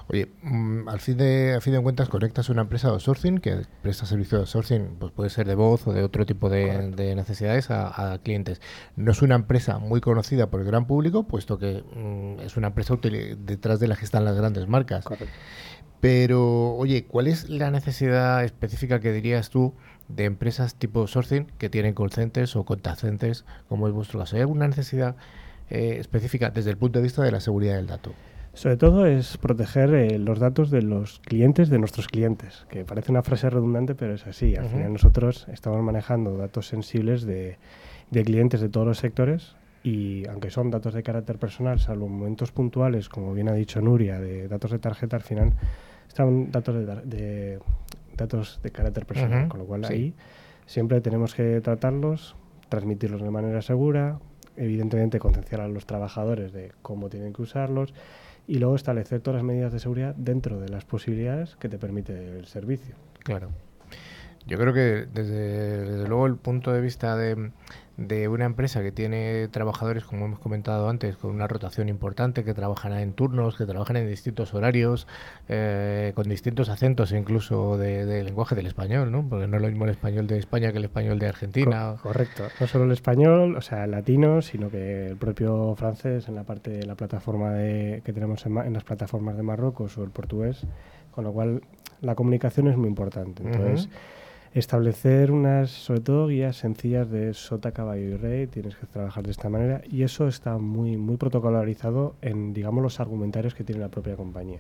Oye, mm, al fin de, a fin de cuentas, conectas una empresa de outsourcing que presta servicio de outsourcing, pues puede ser de voz o de otro tipo de, necesidades a, clientes. No es una empresa muy conocida por el gran público, puesto que mm, es una empresa detrás de la que están las grandes marcas. Pero, oye, ¿cuál es la necesidad específica que dirías tú de empresas tipo sourcing que tienen call centers o contact centers, como es vuestro caso? ¿Hay alguna necesidad eh, específica desde el punto de vista de la seguridad del dato? Sobre todo es proteger eh, los datos de los clientes de nuestros clientes, que parece una frase redundante, pero es así. Al final nosotros estamos manejando datos sensibles de, clientes de todos los sectores y aunque son datos de carácter personal, salvo momentos puntuales, como bien ha dicho Nuria, de datos de tarjeta, al final están datos de, datos de carácter personal, con lo cual ahí siempre tenemos que tratarlos, transmitirlos de manera segura, evidentemente concienciar a los trabajadores de cómo tienen que usarlos y luego establecer todas las medidas de seguridad dentro de las posibilidades que te permite el servicio. Claro. Yo creo que desde, desde luego el punto de vista de, de una empresa que tiene trabajadores, como hemos comentado antes, con una rotación importante, que trabajan en turnos, que trabajan en distintos horarios, eh, con distintos acentos incluso de, lenguaje del español, ¿no? Porque no es lo mismo el español de España que el español de Argentina. correcto. No solo el español, o sea, el latino, sino que el propio francés en la parte de la plataforma de, que tenemos en, las plataformas de Marruecos o el portugués, con lo cual la comunicación es muy importante. Entonces establecer unas, sobre todo, guías sencillas de sota, caballo y rey, tienes que trabajar de esta manera y eso está muy, muy protocolarizado en, digamos, los argumentarios que tiene la propia compañía.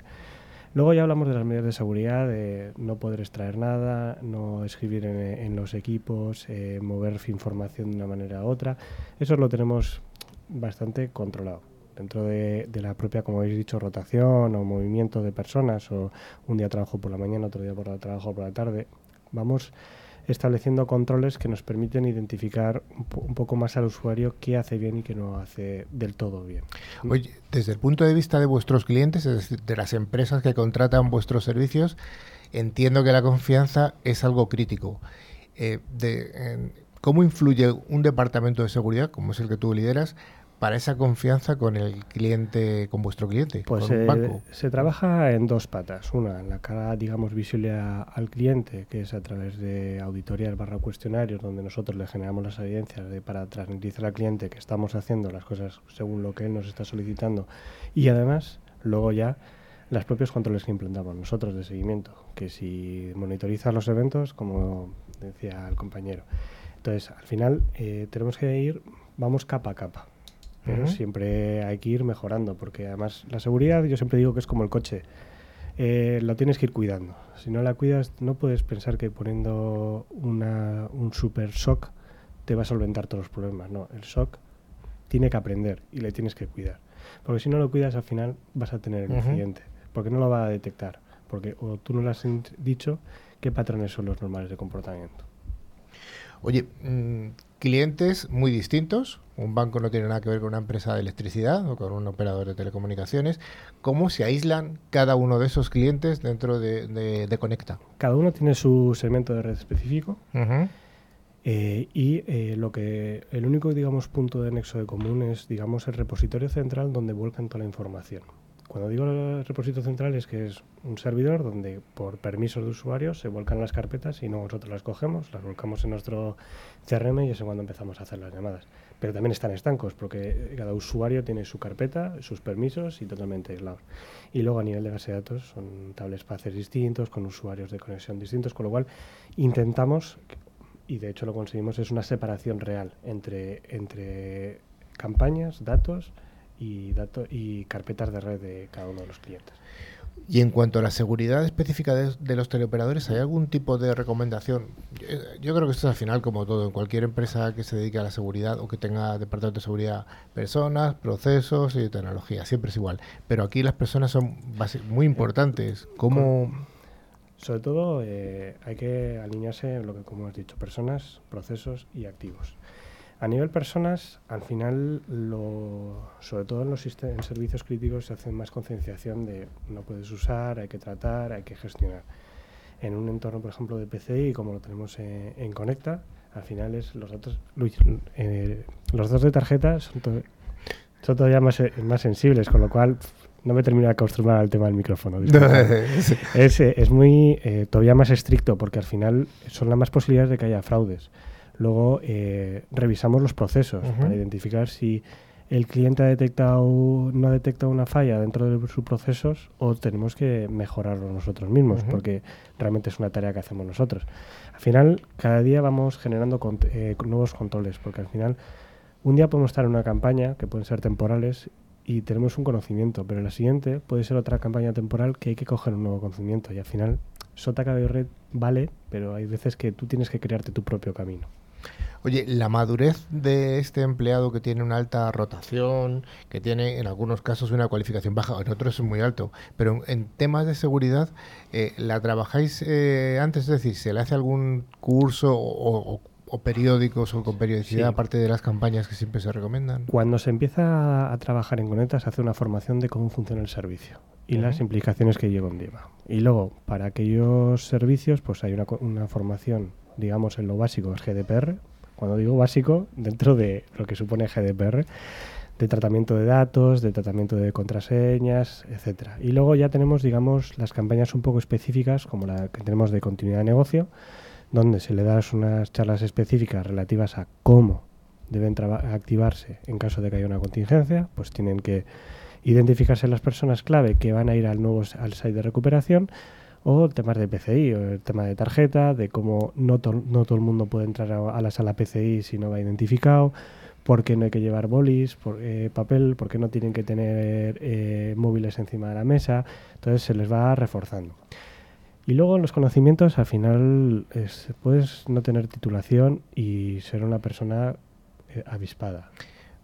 Luego ya hablamos de las medidas de seguridad, de no poder extraer nada, no escribir en, los equipos, eh, mover información de una manera u otra. Eso lo tenemos bastante controlado. Dentro de, de, la propia, como habéis dicho, rotación o movimiento de personas, o un día trabajo por la mañana, otro día por la trabajo por la tarde, vamos estableciendo controles que nos permiten identificar un, poco más al usuario qué hace bien y qué no hace del todo bien. Oye, desde el punto de vista de vuestros clientes, es decir, de las empresas que contratan vuestros servicios, entiendo que la confianza es algo crítico. Eh, de, ¿Cómo influye un departamento de seguridad, como es el que tú lideras, para esa confianza con el cliente, con vuestro cliente? Pues con un banco? se trabaja en dos patas. Una, en la cara, digamos, visible al cliente, que es a través de auditorías barra cuestionarios, donde nosotros le generamos las evidencias de, para transmitir al cliente que estamos haciendo las cosas según lo que él nos está solicitando. Y además, luego ya los propios controles que implantamos nosotros de seguimiento, que si monitorizas los eventos, como decía el compañero. Entonces, al final, eh, tenemos que ir, vamos capa a capa pero siempre hay que ir mejorando, porque además la seguridad yo siempre digo que es como el coche, eh, lo tienes que ir cuidando. Si no la cuidas, no puedes pensar que poniendo una, un super shock te va a solventar todos los problemas. No, el shock tiene que aprender y le tienes que cuidar. Porque si no lo cuidas, al final vas a tener el incidente, porque no lo va a detectar, porque o tú no le has dicho qué patrones son los normales de comportamiento. Oye, mm, clientes muy distintos. Un banco no tiene nada que ver con una empresa de electricidad o con un operador de telecomunicaciones. ¿Cómo se aíslan cada uno de esos clientes dentro de, Conecta? Cada uno tiene su segmento de red específico. Eh, y eh, lo que el único digamos punto de nexo de común es digamos el repositorio central donde vuelcan toda la información. Cuando digo el repositorio central es que es un servidor donde por permisos de usuario se vuelcan las carpetas y no nosotros las cogemos, las volcamos en nuestro CRM y es cuando empezamos a hacer las llamadas. Pero también están estancos porque cada usuario tiene su carpeta, sus permisos y totalmente aislados. Y luego a nivel de base de datos son tables paces distintos, con usuarios de conexión distintos, con lo cual intentamos, y de hecho lo conseguimos, es una separación real entre, entre campañas, datos, y, datos y carpetas de red de cada uno de los clientes. Y en cuanto a la seguridad específica de, los teleoperadores, ¿hay algún tipo de recomendación? Yo, creo que esto es al final como todo, en cualquier empresa que se dedique a la seguridad o que tenga departamento de seguridad, personas, procesos y tecnología, siempre es igual. Pero aquí las personas son muy importantes. ¿Cómo...? Sobre todo eh, hay que alinearse en lo que, como has dicho, personas, procesos y activos. A nivel personas, al final, lo, sobre todo en los en servicios críticos, se hace más concienciación de no puedes usar, hay que tratar, hay que gestionar. En un entorno, por ejemplo, de PCI, como lo tenemos en, Conecta, al final es los datos, eh, los datos de tarjeta son, son todavía más, eh, más sensibles, con lo cual no me termino de acostumbrar al tema del micrófono. (laughs) es, eh, es, muy todavía más estricto porque al final son las más posibilidades de que haya fraudes. Luego eh, revisamos los procesos para identificar si el cliente ha detectado, no ha detectado una falla dentro de sus procesos o tenemos que mejorarlo nosotros mismos, porque realmente es una tarea que hacemos nosotros. Al final, cada día vamos generando eh, nuevos controles, porque al final, un día podemos estar en una campaña, que pueden ser temporales, y tenemos un conocimiento, pero la siguiente puede ser otra campaña temporal que hay que coger un nuevo conocimiento, y al final, Sota Cabello Red vale, pero hay veces que tú tienes que crearte tu propio camino. Oye, la madurez de este empleado que tiene una alta rotación, que tiene en algunos casos una cualificación baja, en otros es muy alto, pero en, temas de seguridad, eh, ¿la trabajáis eh, antes? Es decir, ¿se le hace algún curso o, o periódicos o con periodicidad, Sí. aparte de las campañas que siempre se recomiendan? Cuando se empieza a trabajar en Conecta se hace una formación de cómo funciona el servicio y las implicaciones que ello conlleva. Y luego, para aquellos servicios, pues hay una, una formación, digamos, en lo básico, es GDPR. Cuando digo básico, dentro de lo que supone GDPR, de tratamiento de datos, de tratamiento de contraseñas, etcétera. Y luego ya tenemos, digamos, las campañas un poco específicas, como la que tenemos de continuidad de negocio, donde se le das unas charlas específicas relativas a cómo deben activarse en caso de que haya una contingencia, pues tienen que identificarse las personas clave que van a ir al nuevo al site de recuperación o temas de PCI, o el tema de tarjeta, de cómo no, to- no todo el mundo puede entrar a, a la sala PCI si no va identificado, por qué no hay que llevar bolis, por, eh, papel, por qué no tienen que tener eh, móviles encima de la mesa, entonces se les va reforzando. Y luego los conocimientos, al final es- puedes no tener titulación y ser una persona eh, avispada.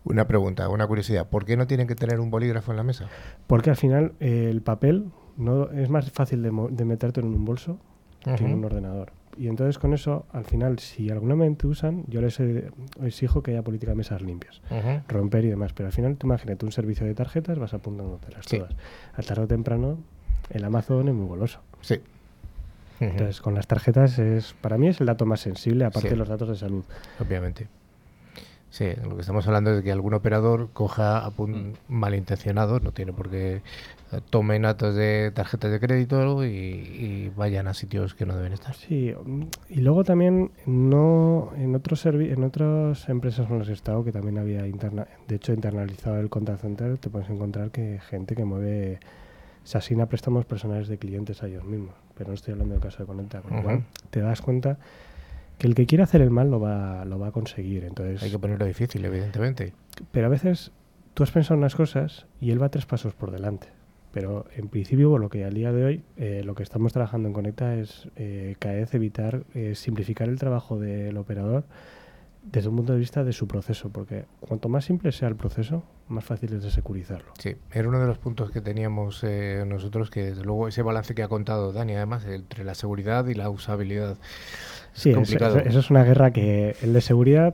Una pregunta, una curiosidad. ¿Por qué no tienen que tener un bolígrafo en la mesa? Porque al final el papel no es más fácil de, de meterte en un bolso que en un ordenador. Y entonces con eso, al final, si alguna usan, yo les eh, exijo que haya política de mesas limpias, romper y demás. Pero al final, tú imagínate un servicio de tarjetas, vas apuntándotelas Sí. todas. Al tarde o temprano, el Amazon es muy goloso. Sí. Entonces, con las tarjetas es, para mí es el dato más sensible, aparte Sí. de los datos de salud. Obviamente. Sí, lo que estamos hablando es de que algún operador coja apun- malintencionados, no tiene por qué tomen datos de tarjetas de crédito y, y vayan a sitios que no deben estar. Sí, y luego también no en otros en otras empresas con las que he estado que también había interna de hecho internalizado el contact center, te puedes encontrar que gente que mueve se asigna préstamos personales de clientes a ellos mismos, pero no estoy hablando del caso de Conecta, con lo cual te das cuenta que el que quiere hacer el mal lo va lo va a conseguir, entonces Hay que ponerlo difícil, evidentemente. pero a veces tú has pensado unas cosas y él va tres pasos por delante. Pero en principio, por lo que al día de hoy, eh, lo que estamos trabajando en Conecta es eh, cada vez evitar, eh, simplificar el trabajo del operador desde un punto de vista de su proceso, porque cuanto más simple sea el proceso, más fácil es de securizarlo. Sí, era uno de los puntos que teníamos eh, nosotros, que desde luego ese balance que ha contado Dani, además, entre la seguridad y la usabilidad. Es Sí, complicado. eso- eso es una guerra que el de seguridad,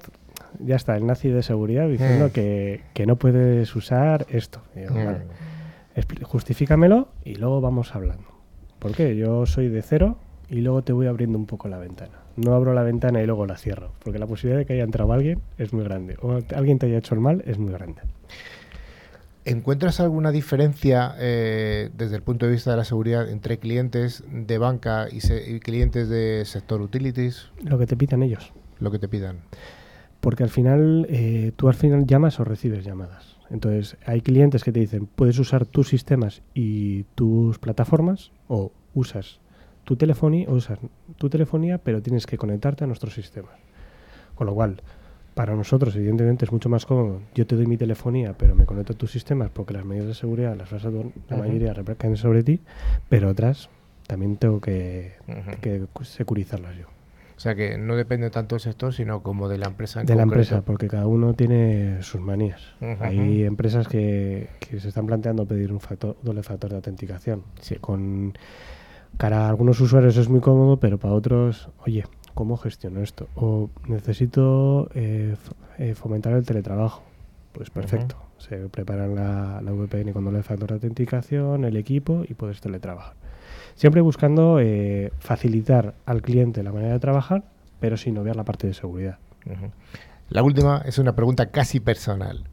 ya está, el nazi de seguridad diciendo Mm. que, que no puedes usar esto. Y digo, Mm. vale. Justifícamelo y luego vamos hablando. ¿Por qué? Yo soy de cero y luego te voy abriendo un poco la ventana. No abro la ventana y luego la cierro, porque la posibilidad de que haya entrado alguien es muy grande. O alguien te haya hecho el mal es muy grande. ¿Encuentras alguna diferencia eh, desde el punto de vista de la seguridad entre clientes de banca y, se- y clientes de sector utilities? Lo que te pidan ellos. Lo que te pidan. Porque al final, eh, tú al final llamas o recibes llamadas. Entonces, hay clientes que te dicen, puedes usar tus sistemas y tus plataformas, o usas tu telefonía, o usas tu telefonía, pero tienes que conectarte a nuestros sistemas. Con lo cual, para nosotros, evidentemente, es mucho más cómodo. Yo te doy mi telefonía, pero me conecto a tus sistemas porque las medidas de seguridad, las vas a la mayoría recaen sobre ti, pero otras también tengo que, que securizarlas yo. O sea que no depende tanto del sector, sino como de la empresa. en de la empresa, porque cada uno tiene sus manías. Hay empresas que, que se están planteando pedir un factor, doble factor de autenticación. Sí. Con cara a algunos usuarios es muy cómodo, pero para otros, oye, ¿cómo gestiono esto? O necesito eh, eh, fomentar el teletrabajo. Pues perfecto. Se preparan la, la VPN con doble factor de autenticación, el equipo y puedes teletrabajar. Siempre buscando eh, facilitar al cliente la manera de trabajar, pero sin obviar la parte de seguridad. La última es una pregunta casi personal.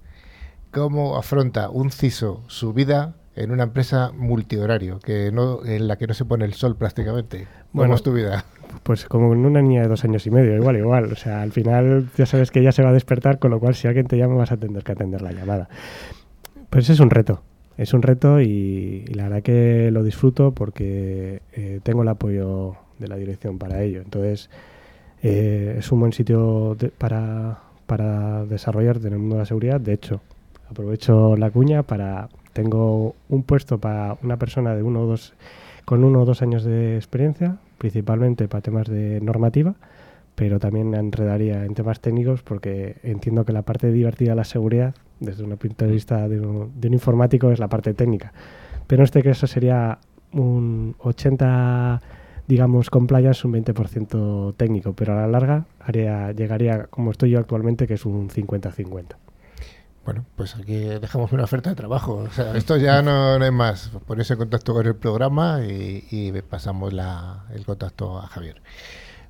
¿Cómo afronta un CISO su vida en una empresa multihorario, que no, en la que no se pone el sol prácticamente? ¿Cómo Bueno, es tu vida? Pues como en una niña de dos años y medio, igual, igual. O sea, al final ya sabes que ella se va a despertar, con lo cual si alguien te llama vas a tener que atender la llamada. Pues es un reto, es un reto y, la verdad que lo disfruto porque eh, tengo el apoyo de la dirección para ello. Entonces eh, es un buen sitio para, para desarrollarte en el mundo de la seguridad. De hecho, aprovecho la cuña para... Tengo un puesto para una persona de uno o dos con uno o dos años de experiencia, principalmente para temas de normativa, pero también me enredaría en temas técnicos porque entiendo que la parte divertida de la seguridad, desde un punto de vista de un, de un informático, es la parte técnica. Pero en este caso sería un 80-10 digamos, compliance un 20% técnico, pero a la larga haría, llegaría como estoy yo actualmente, que es un 50-50. Bueno, pues aquí dejamos una oferta de trabajo. O sea, esto ya no, no es más. Ponerse en contacto con el programa y, y pasamos la, el contacto a Javier.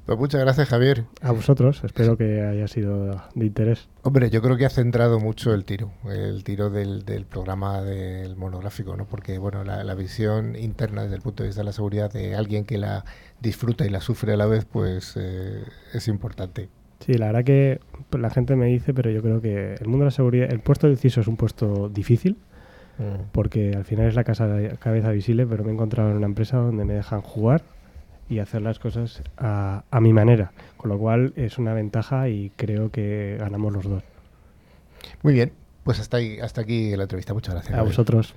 Pues muchas gracias, Javier. A vosotros, espero que haya sido de interés. Hombre, yo creo que ha centrado mucho el tiro, el tiro del, del programa del monográfico, ¿no? Porque, bueno, la, la, visión interna desde el punto de vista de la seguridad de alguien que la disfruta y la sufre a la vez, pues eh, es importante. Sí, la verdad que la gente me dice, pero yo creo que el mundo de la seguridad, el puesto del CISO es un puesto difícil, mm. porque al final es la casa de cabeza visible, pero me he encontrado en una empresa donde me dejan jugar y hacer las cosas a, a, mi manera, con lo cual es una ventaja y creo que ganamos los dos. Muy bien, pues hasta, ahí, hasta aquí la entrevista. Muchas gracias. A vosotros.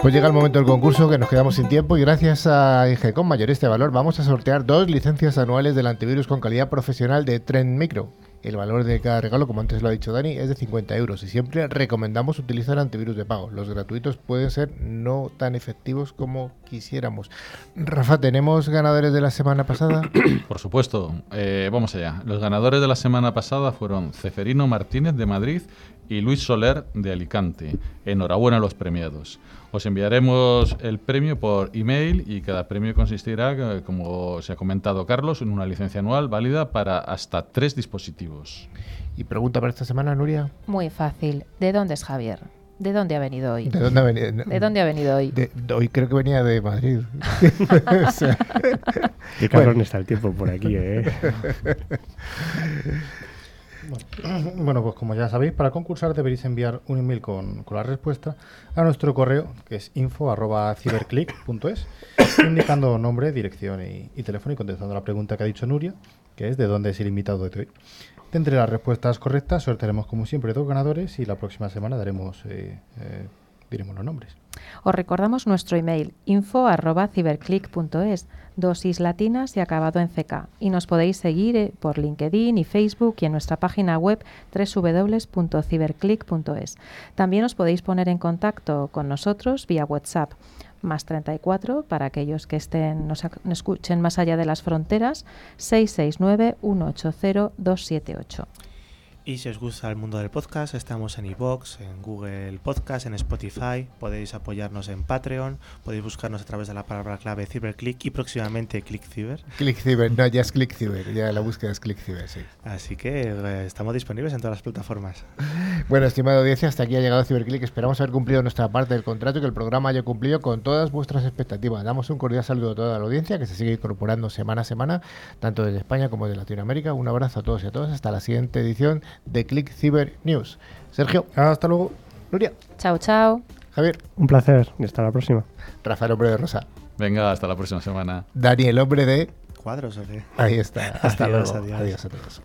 Pues llega el momento del concurso que nos quedamos sin tiempo y gracias a IG con mayor este valor vamos a sortear dos licencias anuales del antivirus con calidad profesional de Trend Micro. El valor de cada regalo, como antes lo ha dicho Dani, es de 50 euros y siempre recomendamos utilizar antivirus de pago. Los gratuitos pueden ser no tan efectivos como quisiéramos. Rafa, ¿tenemos ganadores de la semana pasada? (coughs) Por supuesto. Eh, vamos allá. Los ganadores de la semana pasada fueron Ceferino Martínez de Madrid y Luis Soler de Alicante. Enhorabuena a los premiados. Os enviaremos el premio por email y cada premio consistirá, eh, como se ha comentado Carlos, en una licencia anual válida para hasta tres dispositivos. ¿Y pregunta para esta semana, Nuria? Muy fácil. ¿De dónde es Javier? ¿De dónde ha venido hoy? ¿De dónde ha venido, ¿De dónde ha venido hoy? De, de hoy creo que venía de Madrid. (laughs) o sea, (laughs) Qué cabrón bueno. está el tiempo por aquí, ¿eh? (laughs) (clears throat) Bueno, pues como ya sabéis, para concursar deberéis enviar un email con, con la respuesta a nuestro correo, que es info.ciberclick.es, (coughs) indicando nombre, dirección y, y, teléfono y contestando la pregunta que ha dicho Nuria, que es de dónde es el invitado de hoy. De entre las respuestas correctas, sortearemos como siempre dos ganadores y la próxima semana daremos, eh, eh, diremos. Os recordamos nuestro email info.ciberclick.es, dosis latinas y acabado en CK. Y nos podéis seguir por LinkedIn y Facebook y en nuestra página web www.ciberclick.es. También os podéis poner en contacto con nosotros vía WhatsApp más 34 para aquellos que estén nos escuchen más allá de las fronteras 669 180 278. Y si os gusta el mundo del podcast, estamos en iVoox, en Google Podcast, en Spotify. Podéis apoyarnos en Patreon. Podéis buscarnos a través de la palabra clave CiberClick y próximamente ClickCiber. ClickCiber, no, ya es ClickCiber. Ya la búsqueda es ClickCiber, sí. Así que eh, estamos disponibles en todas las plataformas. Bueno, estimada audiencia, hasta aquí ha llegado CiberClick. Esperamos haber cumplido nuestra parte del contrato y que el programa haya cumplido con todas vuestras expectativas. Damos un cordial saludo a toda la audiencia que se sigue incorporando semana a semana, tanto desde España como desde Latinoamérica. Un abrazo a todos y a todas. Hasta la siguiente edición de Click Cyber News. Sergio, hasta luego. Nuria. Chao, chao. Javier. Un placer y hasta la próxima. Rafael, hombre de Rosa. Venga, hasta la próxima semana. Daniel, hombre de... Cuadros, ¿o qué? Ahí está. Hasta Adiós, luego. adiós. adiós a todos.